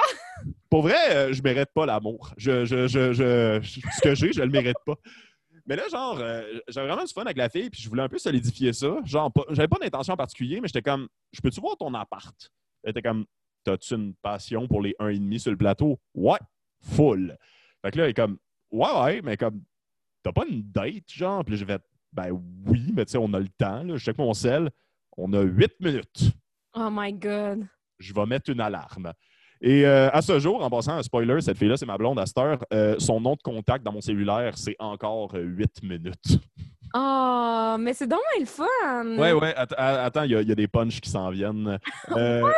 Pour vrai, euh, je mérite pas l'amour. Je, je, je, je- ce que j'ai, je le mérite pas. Mais là, genre, euh, j'avais vraiment du fun avec la fille, puis je voulais un peu solidifier ça. Genre, j'avais pas d'intention en particulier, mais j'étais comme, je peux-tu voir ton appart? Elle était comme, t'as-tu une passion pour les 1,5 sur le plateau? Ouais, full. Fait que là, elle est comme, ouais, ouais, mais comme, t'as pas une date, genre? Puis là, j'ai fait, ben oui, mais tu sais, on a le temps, là. Je check mon sel, on a 8 minutes Oh my God. je vais mettre une alarme. Et euh, à ce jour, en passant, un spoiler, cette fille-là, c'est ma blonde à cette heure. Euh, son nom de contact dans mon cellulaire, c'est encore euh, 8 minutes. Oh, mais c'est dommage le fun. Ouais, ouais, att- attends, il y, a- il y a des punchs qui s'en viennent. Euh,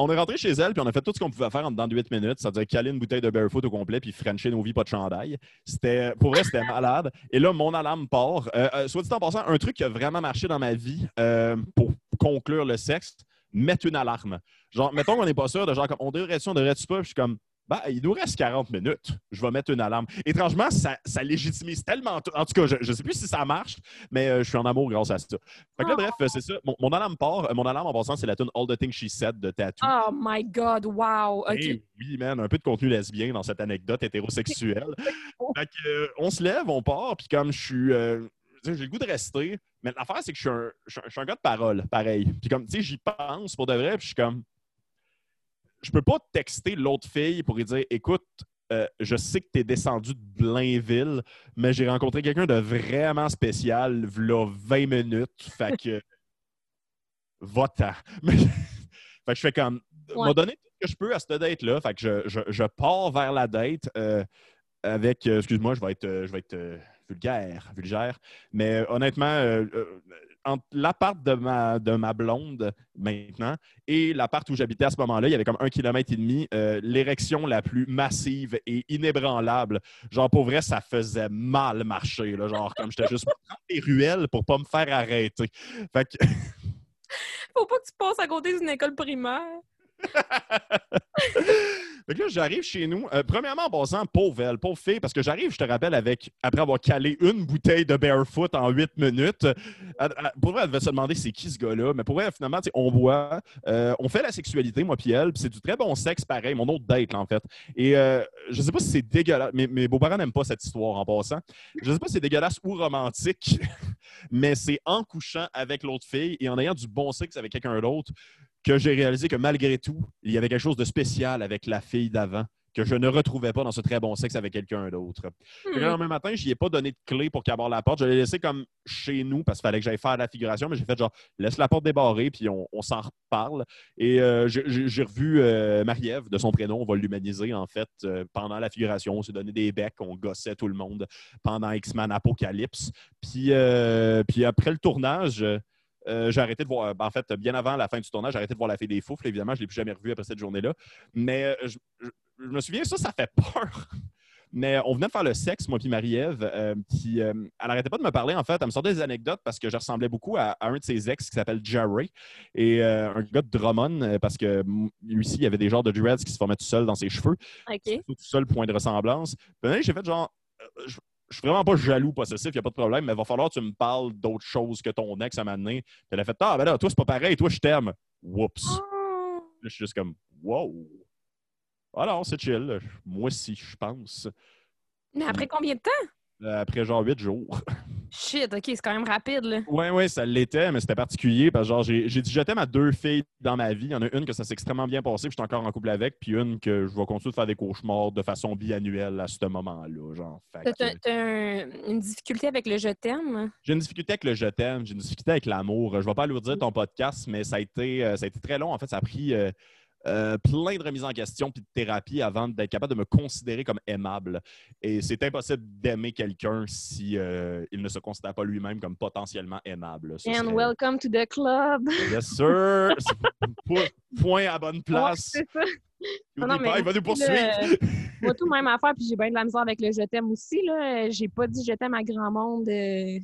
on est rentré chez elle, puis on a fait tout ce qu'on pouvait faire en dedans de 8 minutes, c'est-à-dire caler une bouteille de barefoot au complet, puis frencher nos vies pas de chandail. C'était, pour vrai, c'était malade. Et là, mon alarme part. Euh, euh, soit dit en passant, un truc qui a vraiment marché dans ma vie euh, pour conclure le sexe, mettre une alarme. Genre, mettons qu'on n'est pas sûr de genre, on devrait-tu, on devrait-tu pas, puis je suis comme, bah, il nous reste 40 minutes. Je vais mettre une alarme. Étrangement, ça, ça légitimise tellement tout. En tout cas, je ne sais plus si ça marche, mais euh, je suis en amour grâce à ça. Fait que là, bref, c'est ça. Mon, mon alarme part. Euh, Mon alarme, en passant, c'est la tune All the Things She Said de Tattoo. Oh my God, wow. OK. Eh oui, man, un peu de contenu lesbien dans cette anecdote hétérosexuelle. fait que, euh, on se lève, on part, puis comme je suis. euh, j'ai le goût de rester, mais l'affaire, c'est que je suis, un, je, suis un, je suis un gars de parole, pareil. Puis comme, tu sais, j'y pense pour de vrai, puis je suis comme. Je peux pas texter l'autre fille pour lui dire écoute, euh, je sais que tu es descendu de Blainville, mais j'ai rencontré quelqu'un de vraiment spécial, v'là 20 minutes. Fait que. Va-t'en. Fait que je fais comme. Ouais. M'a donné tout ce que je peux à cette date-là. Fait que je, je, je pars vers la date euh, avec. euh, Excuse-moi, je vais être, je vais être vulgaire, vulgaire. Mais euh, honnêtement, euh, euh, entre l'appart de ma, de ma blonde maintenant et l'appart où j'habitais à ce moment-là, il y avait comme un kilomètre et demi, euh, l'érection la plus massive et inébranlable. Genre, pour vrai, ça faisait mal marcher. Là, genre, comme j'étais juste prendre les ruelles pour pas me faire arrêter. Fait que. Faut pas que tu passes à côté d'une école primaire. Fait que là, j'arrive chez nous. Euh, premièrement, en passant, pauvre elle, pauvre fille, parce que j'arrive, je te rappelle, avec après avoir calé une bouteille de barefoot en huit minutes. Euh, euh, pour vrai, elle devait se demander c'est qui ce gars-là. Mais pour vrai, finalement, on boit, on fait la sexualité, moi puis elle, puis c'est du très bon sexe, pareil, mon autre date, là, en fait. Et je sais pas si c'est dégueulasse, mais mes beaux-parents n'aiment pas cette histoire en passant. Je sais pas si c'est dégueulasse ou romantique, mais c'est en couchant avec l'autre fille et en ayant du bon sexe avec quelqu'un d'autre que j'ai réalisé que malgré tout, il y avait quelque chose de spécial avec la fille d'avant que je ne retrouvais pas dans ce très bon sexe avec quelqu'un d'autre. Le lendemain matin, je n'y ai pas donné de clé pour qu'il aborde la porte. Je l'ai laissé comme chez nous parce qu'il fallait que j'aille faire la figuration, mais j'ai fait genre laisse la porte débarrée puis on, s'en reparle. Et euh, j'ai revu euh, Marie-Ève de son prénom, on va l'humaniser en fait euh, pendant la figuration. On s'est donné des becs, on gossait tout le monde pendant X-Men Apocalypse. Puis, puis après le tournage, euh, j'ai arrêté de voir, en fait, bien avant la fin du tournage, j'ai arrêté de voir la fille des foufles. Évidemment, je ne l'ai plus jamais revue après cette journée-là. Mais euh, je, me souviens, ça, ça fait peur. Mais on venait de faire le sexe, moi puis Marie-Ève, euh, elle n'arrêtait pas de me parler, en fait. Elle me sortait des anecdotes parce que je ressemblais beaucoup à, un de ses ex qui s'appelle Jerry, et un gars de Drummond, parce que lui aussi, il y avait des genres de dreads qui se formaient tout seul dans ses cheveux. Tout seul point de ressemblance. Puis j'ai fait genre, je suis vraiment pas jaloux, possessif, il n'y a pas de problème, mais il va falloir que tu me parles d'autre chose que ton ex à m'amener. Elle a fait Ah, ben là, toi, c'est pas pareil, toi, je t'aime. Whoops. Oh. je suis juste comme Wow. Alors, c'est chill. Moi aussi, je pense. Mais après combien de temps? Euh, après genre huit jours. Shit, OK, c'est quand même rapide, là. Oui, oui, ça l'était, mais c'était particulier parce que genre, j'ai, dit je t'aime à deux filles dans ma vie. Il y en a une que ça s'est extrêmement bien passé, puis je suis encore en couple avec, puis une que je vais continuer de faire des cauchemars de façon biannuelle à ce moment-là. Genre, T'as, une difficulté avec le je t'aime? J'ai une difficulté avec le je t'aime, j'ai une difficulté avec l'amour. Je vais pas dire ton podcast, mais ça a été, euh, ça a été très long. En fait, ça a pris. Euh, euh, plein de remises en question puis de thérapie avant d'être capable de me considérer comme aimable. Et c'est impossible d'aimer quelqu'un si euh, il ne se considère pas lui-même comme potentiellement aimable. And welcome to the club. Yes, sir. Point à bonne place. c'est ça. Non, mais il va nous poursuivre. moi, tout même affaire, puis j'ai bien de la misère avec le je t'aime aussi. Là. J'ai pas dit je t'aime à grand monde euh,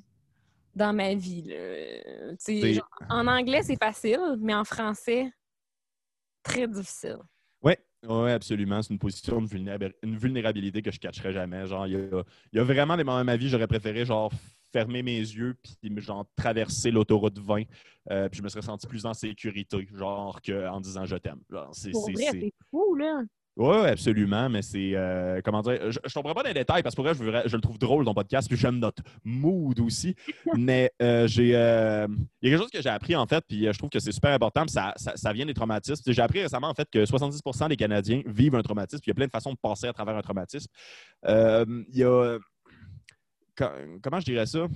dans ma vie. en anglais, c'est facile, mais en français, très difficile. Oui, ouais, absolument. C'est une position de une vulnérabilité que je ne cacherai jamais. Genre, il y, a, vraiment des moments de ma vie, j'aurais préféré genre fermer mes yeux puis genre traverser l'autoroute 20 euh, puis je me serais senti plus en sécurité genre qu'en disant je t'aime. C'est fou là. Oui, absolument, mais c'est. Euh, comment dire Je ne tomberai pas dans les détails parce que pour vrai, je, je, le trouve drôle, ton podcast, puis j'aime notre mood aussi. mais euh, j'ai. Euh, il y a quelque chose que j'ai appris, en fait, puis je trouve que c'est super important, puis ça, ça, vient des traumatismes. J'ai appris récemment, en fait, que 70% des Canadiens vivent un traumatisme, puis il y a plein de façons de passer à travers un traumatisme. il y a. Comment je dirais ça?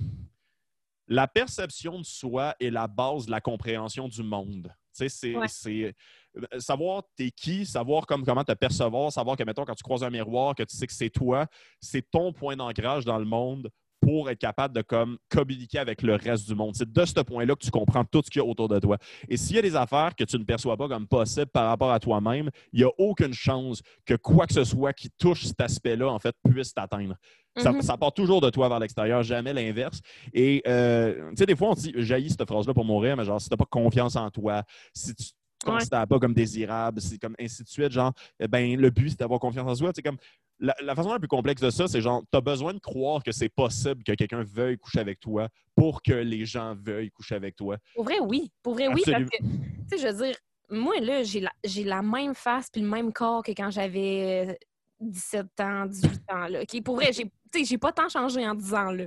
La perception de soi est la base de la compréhension du monde. C'est. Euh, savoir t'es qui, savoir comme, comment te percevoir, savoir que, mettons, quand tu croises un miroir, que tu sais que c'est toi, c'est ton point d'ancrage dans le monde pour être capable de comme, communiquer avec le reste du monde. C'est de ce point-là que tu comprends tout ce qu'il y a autour de toi. Et s'il y a des affaires que tu ne perçois pas comme possibles par rapport à toi-même, il n'y a aucune chance que quoi que ce soit qui touche cet aspect-là, en fait, puisse t'atteindre. ça, mm-hmm. part toujours de toi vers l'extérieur, jamais l'inverse. Et, euh, tu sais, des fois, on dit, jaillit cette phrase-là pour mourir, mais genre, si tu n'as pas confiance en toi, si tu ne considères pas comme désirable, c'est comme ainsi de suite. Genre, eh ben, le but, c'est d'avoir confiance en soi. C'est comme la, façon la plus complexe de ça, c'est genre, tu as besoin de croire que c'est possible que quelqu'un veuille coucher avec toi pour que les gens veuillent coucher avec toi. Pour vrai, oui. Pour vrai, oui. Parce que, tu sais, je veux dire, moi, là, j'ai la, la même face puis le même corps que quand j'avais 17 ans, 18 ans. Là. Pour vrai, j'ai, pas tant changé en 10 ans. Là.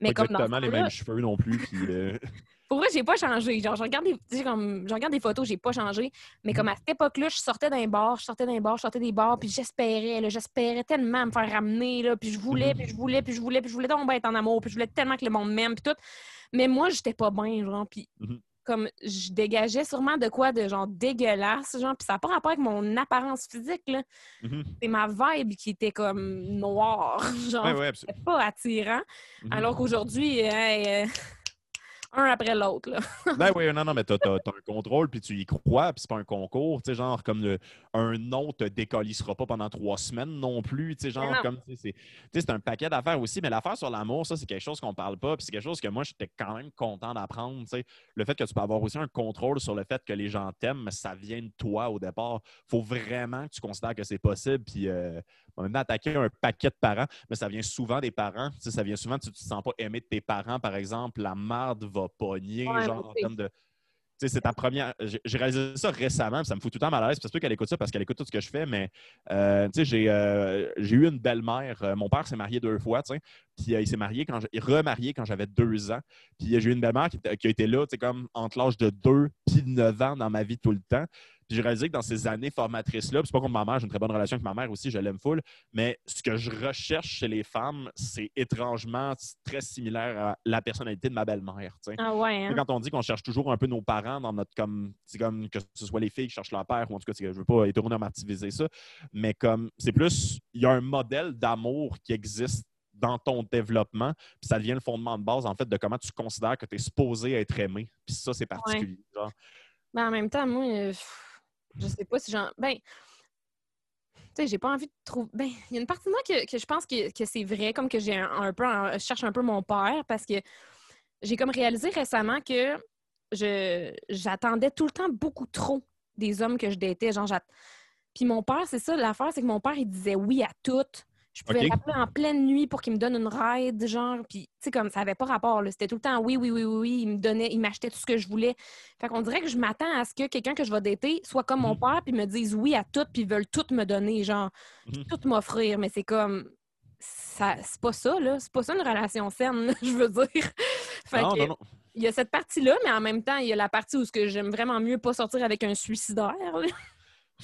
Mais pas comme exactement les mêmes cheveux non plus. Puis, euh, Pour vrai, j'ai pas changé. Genre, je regarde des, comme, je regarde des photos, j'ai pas changé. Mais comme à cette époque-là, je sortais d'un bar, je sortais d'un bar, je sortais des bars, puis j'espérais, j'espérais tellement me faire ramener, là, puis je voulais, puis je voulais, puis je voulais, puis je voulais donc être en amour, puis je voulais tellement que le monde m'aime, puis tout. Mais moi, j'étais pas bien, genre, puis mhm. comme je dégageais sûrement de quoi de genre dégueulasse, genre, puis ça n'a pas rapport avec mon apparence physique, là. Mhm. C'est ma vibe qui était comme noire, genre, ouais, pas attirant. Mhm. Alors qu'aujourd'hui, euh, un après l'autre. ben oui, non, non, mais tu as, un contrôle, puis tu y crois, puis c'est pas un concours. Tu sais, genre, comme le, un nom te décollissera pas pendant trois semaines non plus. Tu sais, genre, comme, c'est un paquet d'affaires aussi. Mais l'affaire sur l'amour, ça, c'est quelque chose qu'on parle pas, puis c'est quelque chose que moi, j'étais quand même content d'apprendre. Tu sais, le fait que tu peux avoir aussi un contrôle sur le fait que les gens t'aiment, ça vient de toi au départ. faut vraiment que tu considères que c'est possible, puis euh, on a attaqué un paquet de parents, mais ça vient souvent des parents. Tu sais, ça vient souvent, tu ne te sens pas aimé de tes parents, par exemple, la marde va pogner, genre, en termes de c'est ta première. J'ai réalisé ça récemment, ça me fout tout le temps mal à l'aise. C'est pas qu'elle écoute ça parce qu'elle écoute tout ce que je fais, mais euh, euh, j'ai eu une belle-mère. Euh, mon père s'est marié deux fois, puis il s'est marié quand il remarié quand j'avais deux ans. Puis j'ai eu une belle-mère qui, qui, a été là, comme entre l'âge de deux puis neuf ans dans ma vie tout le temps j'ai réalisé que dans ces années formatrices-là, c'est pas comme ma mère, j'ai une très bonne relation avec ma mère aussi, je l'aime full, mais ce que je recherche chez les femmes, c'est étrangement très similaire à la personnalité de ma belle-mère. Ah ouais, hein? Quand on dit qu'on cherche toujours un peu nos parents dans notre comme, comme que ce soit les filles qui cherchent leur père, ou en tout cas, je veux pas hétéronormativiser ça, mais comme c'est plus, il y a un modèle d'amour qui existe dans ton développement, puis ça devient le fondement de base, en fait, de comment tu considères que tu es supposé être aimé. Puis ça, c'est particulier. Ben, en même temps, moi, euh, je sais pas si j'en. Ben, tu sais, j'ai pas envie de trouver. Ben, il y a une partie de moi que, je pense que, c'est vrai, comme que j'ai un, peu. je cherche un peu mon père parce que j'ai comme réalisé récemment que je j'attendais tout le temps beaucoup trop des hommes que je datais. Genre, Puis mon père, c'est ça, l'affaire, c'est que mon père, il disait oui à tout. Je pouvais l'appeler en pleine nuit pour qu'il me donne une ride, genre. Puis, tu sais, comme ça n'avait pas rapport. C'était tout le temps oui, oui, oui, oui, oui. Il me donnait, il m'achetait tout ce que je voulais. Fait qu'on dirait que je m'attends à ce que quelqu'un que je vais dater soit comme mon mhm. père, puis me dise oui à tout, puis veulent tout me donner, genre, mhm. tout m'offrir. Mais c'est comme. Ça, c'est pas ça, là. C'est pas ça une relation saine, je veux dire. fait non, non, non. Il y a cette partie-là, mais en même temps, il y a la partie où j'aime vraiment mieux pas sortir avec un suicidaire.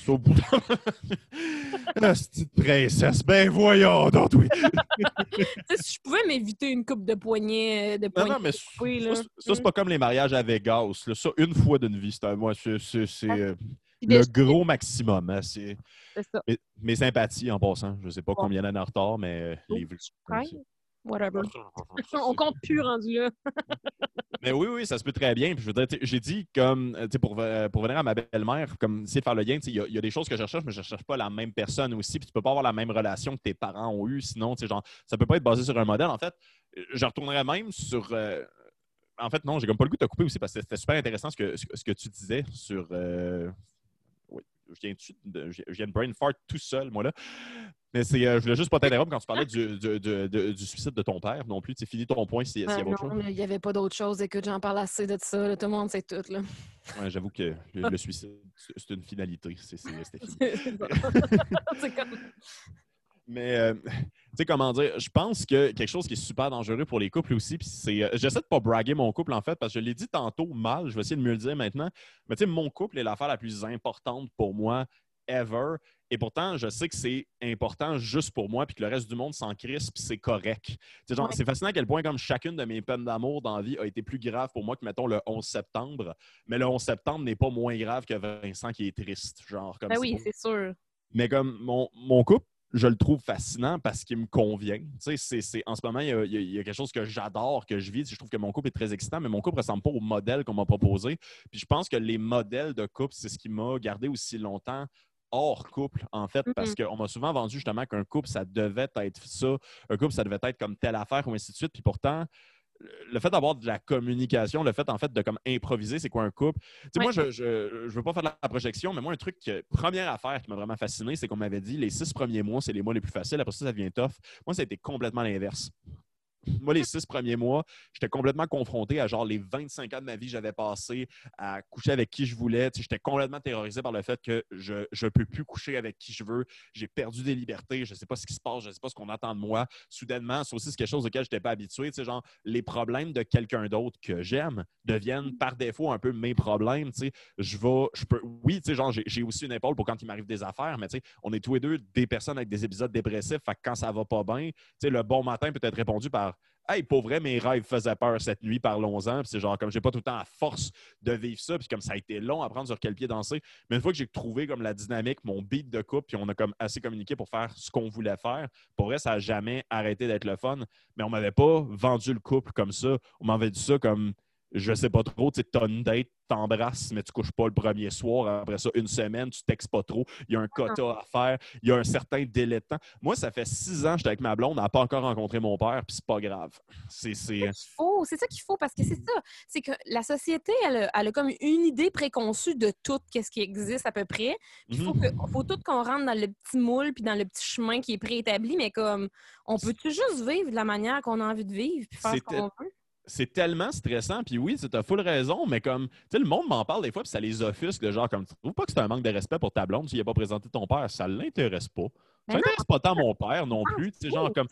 Au bout La petite princesse, ben voyons donc, oui. si je pouvais m'éviter une coupe de poignet, euh, de poignet non, non, mais ça, c'est pas comme les mariages à Vegas. Là. Ça, une fois d'une vie, c'est moi, c'est ah. euh, le gros maximum. Hein. C'est ça. Mes, sympathies en passant. Je sais pas combien d'années en retard, mais euh, les Whatever. On compte plus rendu là. Mais oui, oui, ça se peut très bien. je j'ai dit comme euh, pour, euh, pour venir à ma belle-mère, comme essayer de faire le lien, il y, a des choses que je recherche, mais je ne cherche pas la même personne aussi. Puis tu peux pas avoir la même relation que tes parents ont eu, sinon, genre, ça peut pas être basé sur un modèle. En fait, je retournerais même sur. Euh, en fait, non, j'ai comme pas le goût de te couper aussi parce que c'était super intéressant ce que, ce que tu disais sur. oui, je viens, de, je viens de brain fart tout seul, moi là. Mais c'est, euh, je voulais juste pas t'interrompre quand tu parlais du, du, suicide de ton père non plus. C'est fini ton point s'il y, avait autre chose. il n'y avait pas d'autre chose. Écoute, j'en parle assez de ça. Tout le monde sait tout. Là. Ouais, j'avoue que le, suicide, c'est une finalité. C'est, fini. comme... Mais, euh, tu sais, comment dire, je pense que quelque chose qui est super dangereux pour les couples aussi, puis c'est. Euh, j'essaie de pas braguer mon couple, en fait, parce que je l'ai dit tantôt mal, je vais essayer de mieux le dire maintenant. Mais, tu sais, mon couple est l'affaire la plus importante pour moi ever. Et pourtant, je sais que c'est important juste pour moi, puis que le reste du monde s'en crisse, puis c'est correct. C'est fascinant à quel point, comme chacune de mes peines d'amour dans la vie a été plus grave pour moi que, mettons, le 11 septembre. Mais le 11 septembre n'est pas moins grave que Vincent qui est triste. Genre, comme ben oui, c'est sûr. Mais comme mon, mon couple, je le trouve fascinant parce qu'il me convient. Tu sais, c'est, en ce moment, il y, a, quelque chose que j'adore, que je vis. Je trouve que mon couple est très excitant, mais mon couple ne ressemble pas au modèle qu'on m'a proposé. Puis je pense que les modèles de couple, c'est ce qui m'a gardé aussi longtemps hors couple, en fait, parce mm-hmm. qu'on m'a souvent vendu justement qu'un couple, ça devait être ça, un couple, ça devait être comme telle affaire ou ainsi de suite. Puis pourtant, le fait d'avoir de la communication, le fait en fait de comme improviser, c'est quoi un couple? Tu sais, moi, je, je, veux pas faire de la projection, mais moi, un truc, première affaire qui m'a vraiment fasciné, c'est qu'on m'avait dit les six premiers mois, c'est les mois les plus faciles, après ça, ça devient tough. Moi, ça a été complètement l'inverse moi, les six premiers mois, j'étais complètement confronté à genre les 25 ans de ma vie que j'avais passé à coucher avec qui je voulais. J'étais complètement terrorisé par le fait que je ne peux plus coucher avec qui je veux. J'ai perdu des libertés. Je ne sais pas ce qui se passe. Je ne sais pas ce qu'on attend de moi. Soudainement, c'est aussi quelque chose auquel je n'étais pas habitué. Genre, les problèmes de quelqu'un d'autre que j'aime deviennent par défaut un peu mes problèmes. Je vais, je peux, oui, genre, j'ai aussi une épaule pour quand il m'arrive des affaires, mais on est tous les deux des personnes avec des épisodes dépressifs. Fait que quand ça va pas bien, le bon matin peut être répondu par Hey, pour vrai, mes rêves faisaient peur cette nuit, parlons-en. c'est genre, comme j'ai pas tout le temps la force de vivre ça, puis comme ça a été long à prendre sur quel pied danser. Mais une fois que j'ai trouvé comme la dynamique, mon beat de couple, puis on a comme assez communiqué pour faire ce qu'on voulait faire, pour vrai, ça n'a jamais arrêté d'être le fun. Mais on m'avait pas vendu le couple comme ça. On m'avait dit ça comme je sais pas trop, tu as une date, t'embrasses, mais tu couches pas le premier soir. Après ça, une semaine, tu textes pas trop. Il y a un quota à faire. Il y a un certain délai de temps. Moi, ça fait six ans que j'étais avec ma blonde. Elle n'a pas encore rencontré mon père, puis c'est pas grave. C'est c'est ça qu'il faut, parce que c'est ça. C'est que la société, elle a, comme une idée préconçue de tout ce qui existe à peu près. Il faut, mhm. faut tout qu'on rentre dans le petit moule puis dans le petit chemin qui est préétabli, mais comme on peut-tu juste vivre de la manière qu'on a envie de vivre puis faire ce qu'on veut? C'est tellement stressant. Puis oui, tu as full raison, mais comme, tu sais, le monde m'en parle des fois, puis ça les offusque, genre, comme, tu trouves pas que c'est un manque de respect pour ta blonde s'il n'a pas présenté ton père? Ça l'intéresse pas. Ça n'intéresse pas tant mon père non plus. Tu sais, genre, comme,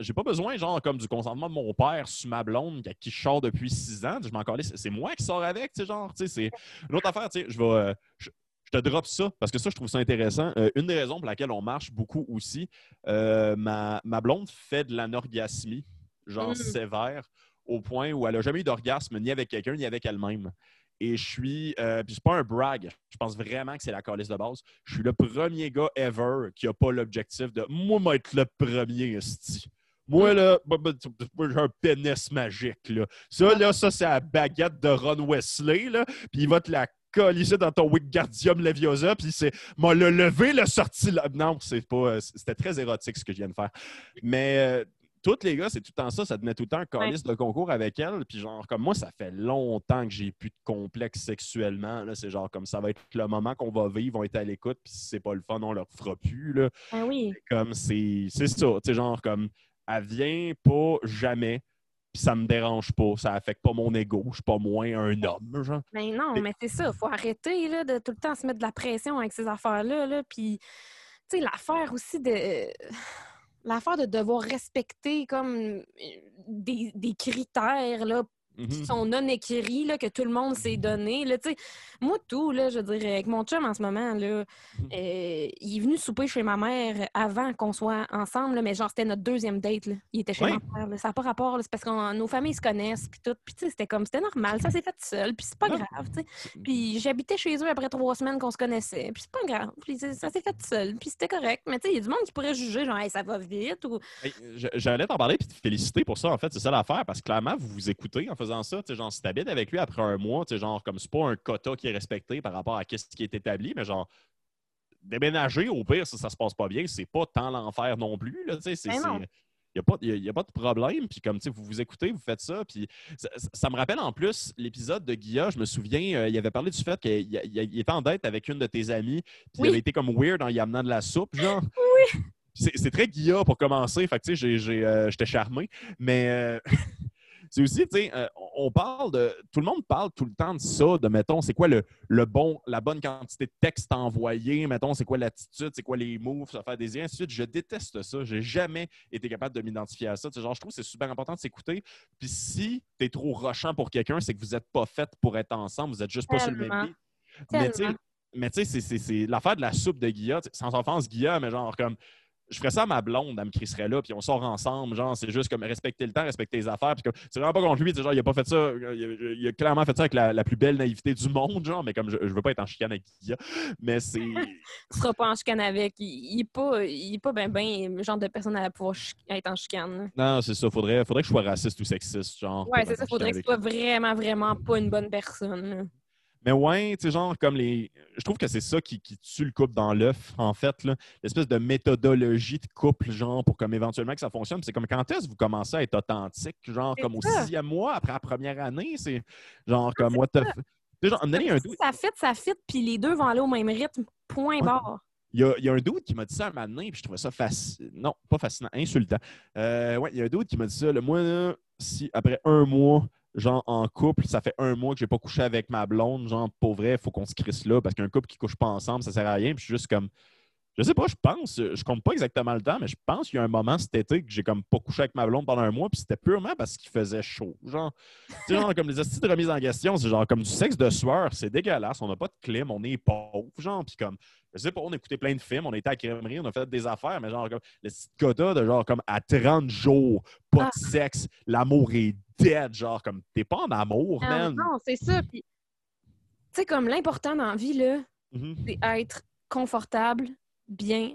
j'ai pas besoin, genre, comme du consentement de mon père sur ma blonde qui sort depuis six ans. Je m'en c'est moi qui sors avec, tu sais, genre, tu sais, c'est une autre affaire, tu sais, je vais. Euh, je, te drop ça parce que ça, je trouve ça intéressant. Euh, une des raisons pour laquelle on marche beaucoup aussi, euh, ma, ma, blonde fait de l'anorgasmie, genre mmh. sévère au point où elle n'a jamais eu d'orgasme ni avec quelqu'un ni avec elle-même. Et je suis, euh, puis c'est pas un brag, je pense vraiment que c'est la calice de base. Je suis le premier gars ever qui n'a pas l'objectif de moi, être le premier, esti. Moi, là, j'ai un pénis magique, là. Ça, là, ça, c'est la baguette de Ron Wesley, là. Puis il va te la coller dans ton Wingardium Leviosa, puis c'est m'a le levé, le sorti là. Non, c'est pas. Euh, c'était très érotique ce que je viens de faire. Mais tous les gars, c'est tout le temps ça. Ça tenait tout le temps un calice de concours avec elle. Puis genre, comme moi, ça fait longtemps que j'ai plus de complexe sexuellement. C'est genre comme ça va être le moment qu'on va vivre, on va être à l'écoute. Puis si c'est pas le fun, on leur fera plus. Là. Ah oui. Comme c'est ça. Tu sais, genre comme elle vient pas jamais. Puis ça me dérange pas, ça affecte pas mon ego, je suis pas moins un homme, genre. Mais ben non, mais c'est ça, faut arrêter là, de tout le temps se mettre de la pression avec ces affaires-là. Là, puis, tu sais, l'affaire aussi de l'affaire de devoir respecter comme euh, des, des critères là, qui mm-hmm. sont non écrits, là, que tout le monde s'est donné. Là, moi, tout, là, je dirais, avec mon chum en ce moment, là, mm-hmm. euh, il est venu souper chez ma mère avant qu'on soit ensemble, mais genre, c'était notre deuxième date. Là. Il était chez ma mère. Ça n'a pas rapport, c'est parce que nos familles se connaissent, puis tout. Puis, c'était comme, c'était normal, ça s'est fait seul, puis c'est pas grave, tu Puis, j'habitais chez eux après trois semaines qu'on se connaissait, puis c'est pas grave, puis ça s'est fait seul, puis c'était correct. Mais, tu sais, il y a du monde qui pourrait juger, genre, ça va vite. Ou... J'allais t'en parler, puis te féliciter pour ça, en fait, c'est ça l'affaire, parce que clairement, vous vous écoutez en faisant ça. Genre, si t'habites avec lui après un mois, genre, comme c'est pas un quota qui est respecté par rapport à ce qui est établi, mais genre, déménager, au pire, si ça se passe pas bien, c'est pas tant l'enfer non plus. il n'y a, pas, a pas de problème. Puis comme vous vous écoutez, vous faites ça. Puis ça, me rappelle en plus l'épisode de Guilla. Je me souviens, euh, il avait parlé du fait qu'il était en dette avec une de tes amies. Puis il avait été comme weird en y amenant de la soupe, genre. Oui. C'est très Guilla pour commencer. Fait que tu sais, euh, j'étais charmé. Mais. Euh, c'est aussi, tu sais, euh, on parle de. Tout le monde parle tout le temps de ça, de mettons, c'est quoi le, le, bon, la bonne quantité de texte envoyé, mettons, c'est quoi l'attitude, c'est quoi les moves, ça faire des ainsi de suite. Je déteste ça. J'ai jamais été capable de m'identifier à ça. genre, je trouve que c'est super important de s'écouter. Puis si tu es trop rochant pour quelqu'un, c'est que vous n'êtes pas fait pour être ensemble, vous n'êtes juste pas sur le même pied. Mais tu sais, c'est l'affaire de la soupe de Guilla, sans offense Guilla, mais genre comme je ferais ça à ma blonde, elle me crisserait là, puis on sort ensemble. Genre, c'est juste comme respecter le temps, respecter les affaires. Puis c'est vraiment pas contre lui. Genre, il a pas fait ça. Il a, clairement fait ça avec la, plus belle naïveté du monde, genre, mais comme je, je veux pas être en chicane avec Guilla. Mais c'est. tu seras pas en chicane avec. Il, il est pas, il est pas ben, ben le genre de personne à pouvoir être en chicane. Non, c'est ça. Faudrait, faudrait que je sois raciste ou sexiste. Genre, ouais, c'est ça. Faudrait que ce soit vraiment, vraiment pas une bonne personne. Mais ouais, tu sais, genre, comme les. Je trouve que c'est ça qui, tue le couple dans l'œuf, en fait, l'espèce de méthodologie de couple, genre, pour comme éventuellement que ça fonctionne. C'est comme quand est-ce que vous commencez à être authentique, genre, comme au sixième mois après la première année, c'est genre comme what the. Genre, un doute. Ça fit, ça fit, puis les deux vont aller au même rythme, point barre. Il y, a, il y, a, un doute qui m'a dit ça un moment puis je trouvais ça fascinant. Non, pas fascinant, insultant. Euh, ouais, il y a un doute qui m'a dit ça. Le moi, si après un mois, genre en couple, ça fait un mois que j'ai pas couché avec ma blonde, genre pour vrai, il faut qu'on se crisse là parce qu'un couple qui couche pas ensemble, ça sert à rien. Puis je suis juste comme je sais pas, je pense, je compte pas exactement le temps, mais je pense qu'il y a un moment cet été que j'ai comme pas couché avec ma blonde pendant un mois, puis c'était purement parce qu'il faisait chaud. Genre, tu sais, genre comme les astuces de remise en question, c'est genre comme du sexe de sueur, c'est dégueulasse, on n'a pas de clim, on est pauvre, genre, puis comme, je sais pas, on a écouté plein de films, on était à la crèmerie, on a fait des affaires, mais genre comme le petit quota de genre comme à 30 jours, pas de ah. sexe, l'amour est dead, genre comme t'es pas en amour, man. Non, c'est ça, puis tu sais, comme l'important dans la vie, là, mm-hmm. c'est être confortable, bien,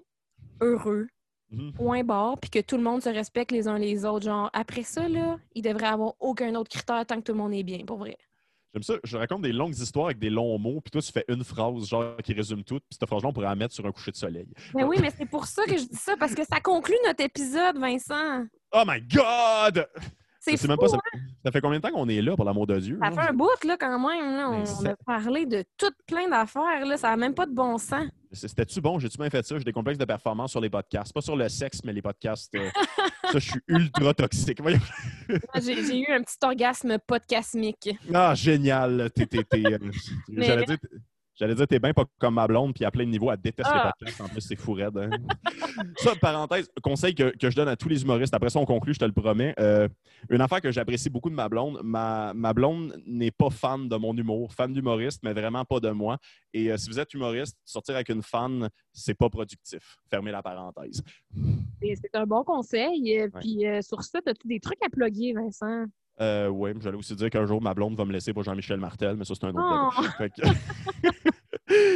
heureux, Mhm. point barre, puis que tout le monde se respecte les uns les autres. Genre, après ça, là, il devrait avoir aucun autre critère tant que tout le monde est bien, pour vrai. J'aime ça. Je raconte des longues histoires avec des longs mots, puis toi, tu fais une phrase, genre, qui résume tout, puis cette phrase-là, on pourrait la mettre sur un coucher de soleil. Mais oui, mais c'est pour ça que je dis ça, parce que ça conclut notre épisode, Vincent. Oh my God! C'est même pas, ça, ça fait combien de temps qu'on est là, pour l'amour de Dieu? Ça là? fait un bout, là, quand même. Là. On ça- a parlé de tout plein d'affaires. Là. Ça n'a même pas de bon sens. C'était-tu bon? J'ai-tu bien fait ça? J'ai des complexes de performance sur les podcasts. Pas sur le sexe, mais les podcasts. euh, ça, je suis ultra toxique. J'ai eu un petit orgasme podcasmique. Ah, génial. Euh, J'allais dire, j'allais dire, t'es bien pas comme ma blonde, puis à plein de niveaux, elle déteste Ah. les podcasts. En plus, c'est fou raide. hein. ça, parenthèse, conseil que, que je donne à tous les humoristes. Après ça, on conclut, je te le promets. Euh, une affaire que j'apprécie beaucoup de ma blonde. Ma, ma blonde n'est pas fan de mon humour, fan d'humoriste, mais vraiment pas de moi. Et euh, si vous êtes humoriste, sortir avec une fan, c'est pas productif. Fermez la parenthèse. C'est un bon conseil. Ouais. Puis euh, sur ça, as-tu des trucs à plugger, Vincent? Euh, oui, j'allais aussi dire qu'un jour, ma blonde va me laisser pour Jean-Michel Martel, mais ça, c'est un autre Oh! que-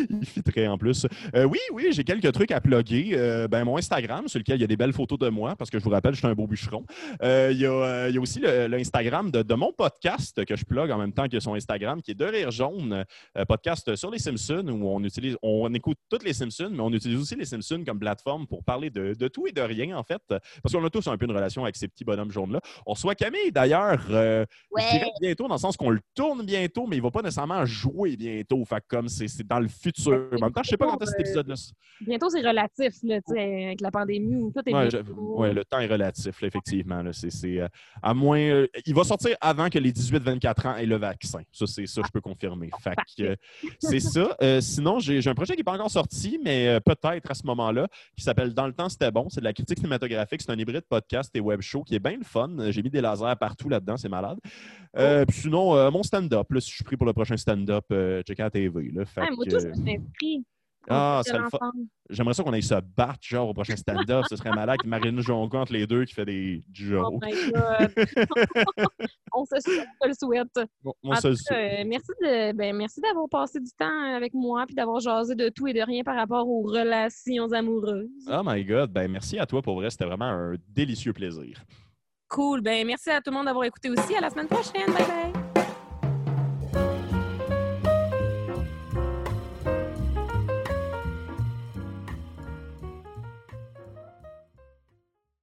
Il fitterait en plus. Euh, oui, oui, j'ai quelques trucs à plugger. Euh, ben, mon Instagram, sur lequel il y a des belles photos de moi, parce que je vous rappelle, je suis un beau bûcheron. Euh, il, y a, il y a aussi l'Instagram de, de mon podcast que je plug en même temps que son Instagram, qui est De Rire Jaune, podcast sur les Simpsons, où on utilise, on écoute toutes les Simpsons, mais on utilise aussi les Simpsons comme plateforme pour parler de, de tout et de rien, en fait. Parce qu'on a tous un peu une relation avec ces petits bonhommes jaunes-là. On reçoit Camille, d'ailleurs, euh, je dirais bientôt, dans le sens qu'on le tourne bientôt, mais il ne va pas nécessairement jouer bientôt. Fait comme c'est dans le futur. En même temps, je sais pas quand est cet épisode-là. Bientôt, c'est relatif, là, avec la pandémie. Tout est Ouais, je- ouais, le temps est relatif, là, effectivement. là. Euh, à moins, euh, il va sortir avant que les 18-24 ans aient le vaccin. Ça, c'est ça, je peux confirmer. Fait que, euh, c'est ça. Euh, sinon, j'ai, j'ai un projet qui n'est pas encore sorti, mais euh, peut-être à ce moment-là, qui s'appelle Dans le temps, c'était bon. C'est de la critique cinématographique. C'est un hybride podcast et web show qui est bien le fun. J'ai mis des lasers partout là-dedans, c'est malade. Euh, puis sinon, euh, mon stand-up, si je suis pris pour le prochain stand-up, euh, checker à la TV. Là, Fait Ouais, moi, que, tout, je suis inscrit. Ah, ça le. J'aimerais ça qu'on aille se battre, genre, au prochain stand-up. Ce serait malade. Marine Jonco entre les deux qui fait des Oh jokes. my God. on se souhaite, on se le souhaite. Bon, le euh, merci de, ben, merci d'avoir passé du temps avec moi puis d'avoir jasé de tout et de rien par rapport aux relations amoureuses. Oh my God. Ben, merci à toi pour vrai. C'était vraiment un délicieux plaisir. Cool. Ben, merci à tout le monde d'avoir écouté aussi. À la semaine prochaine. Bye bye.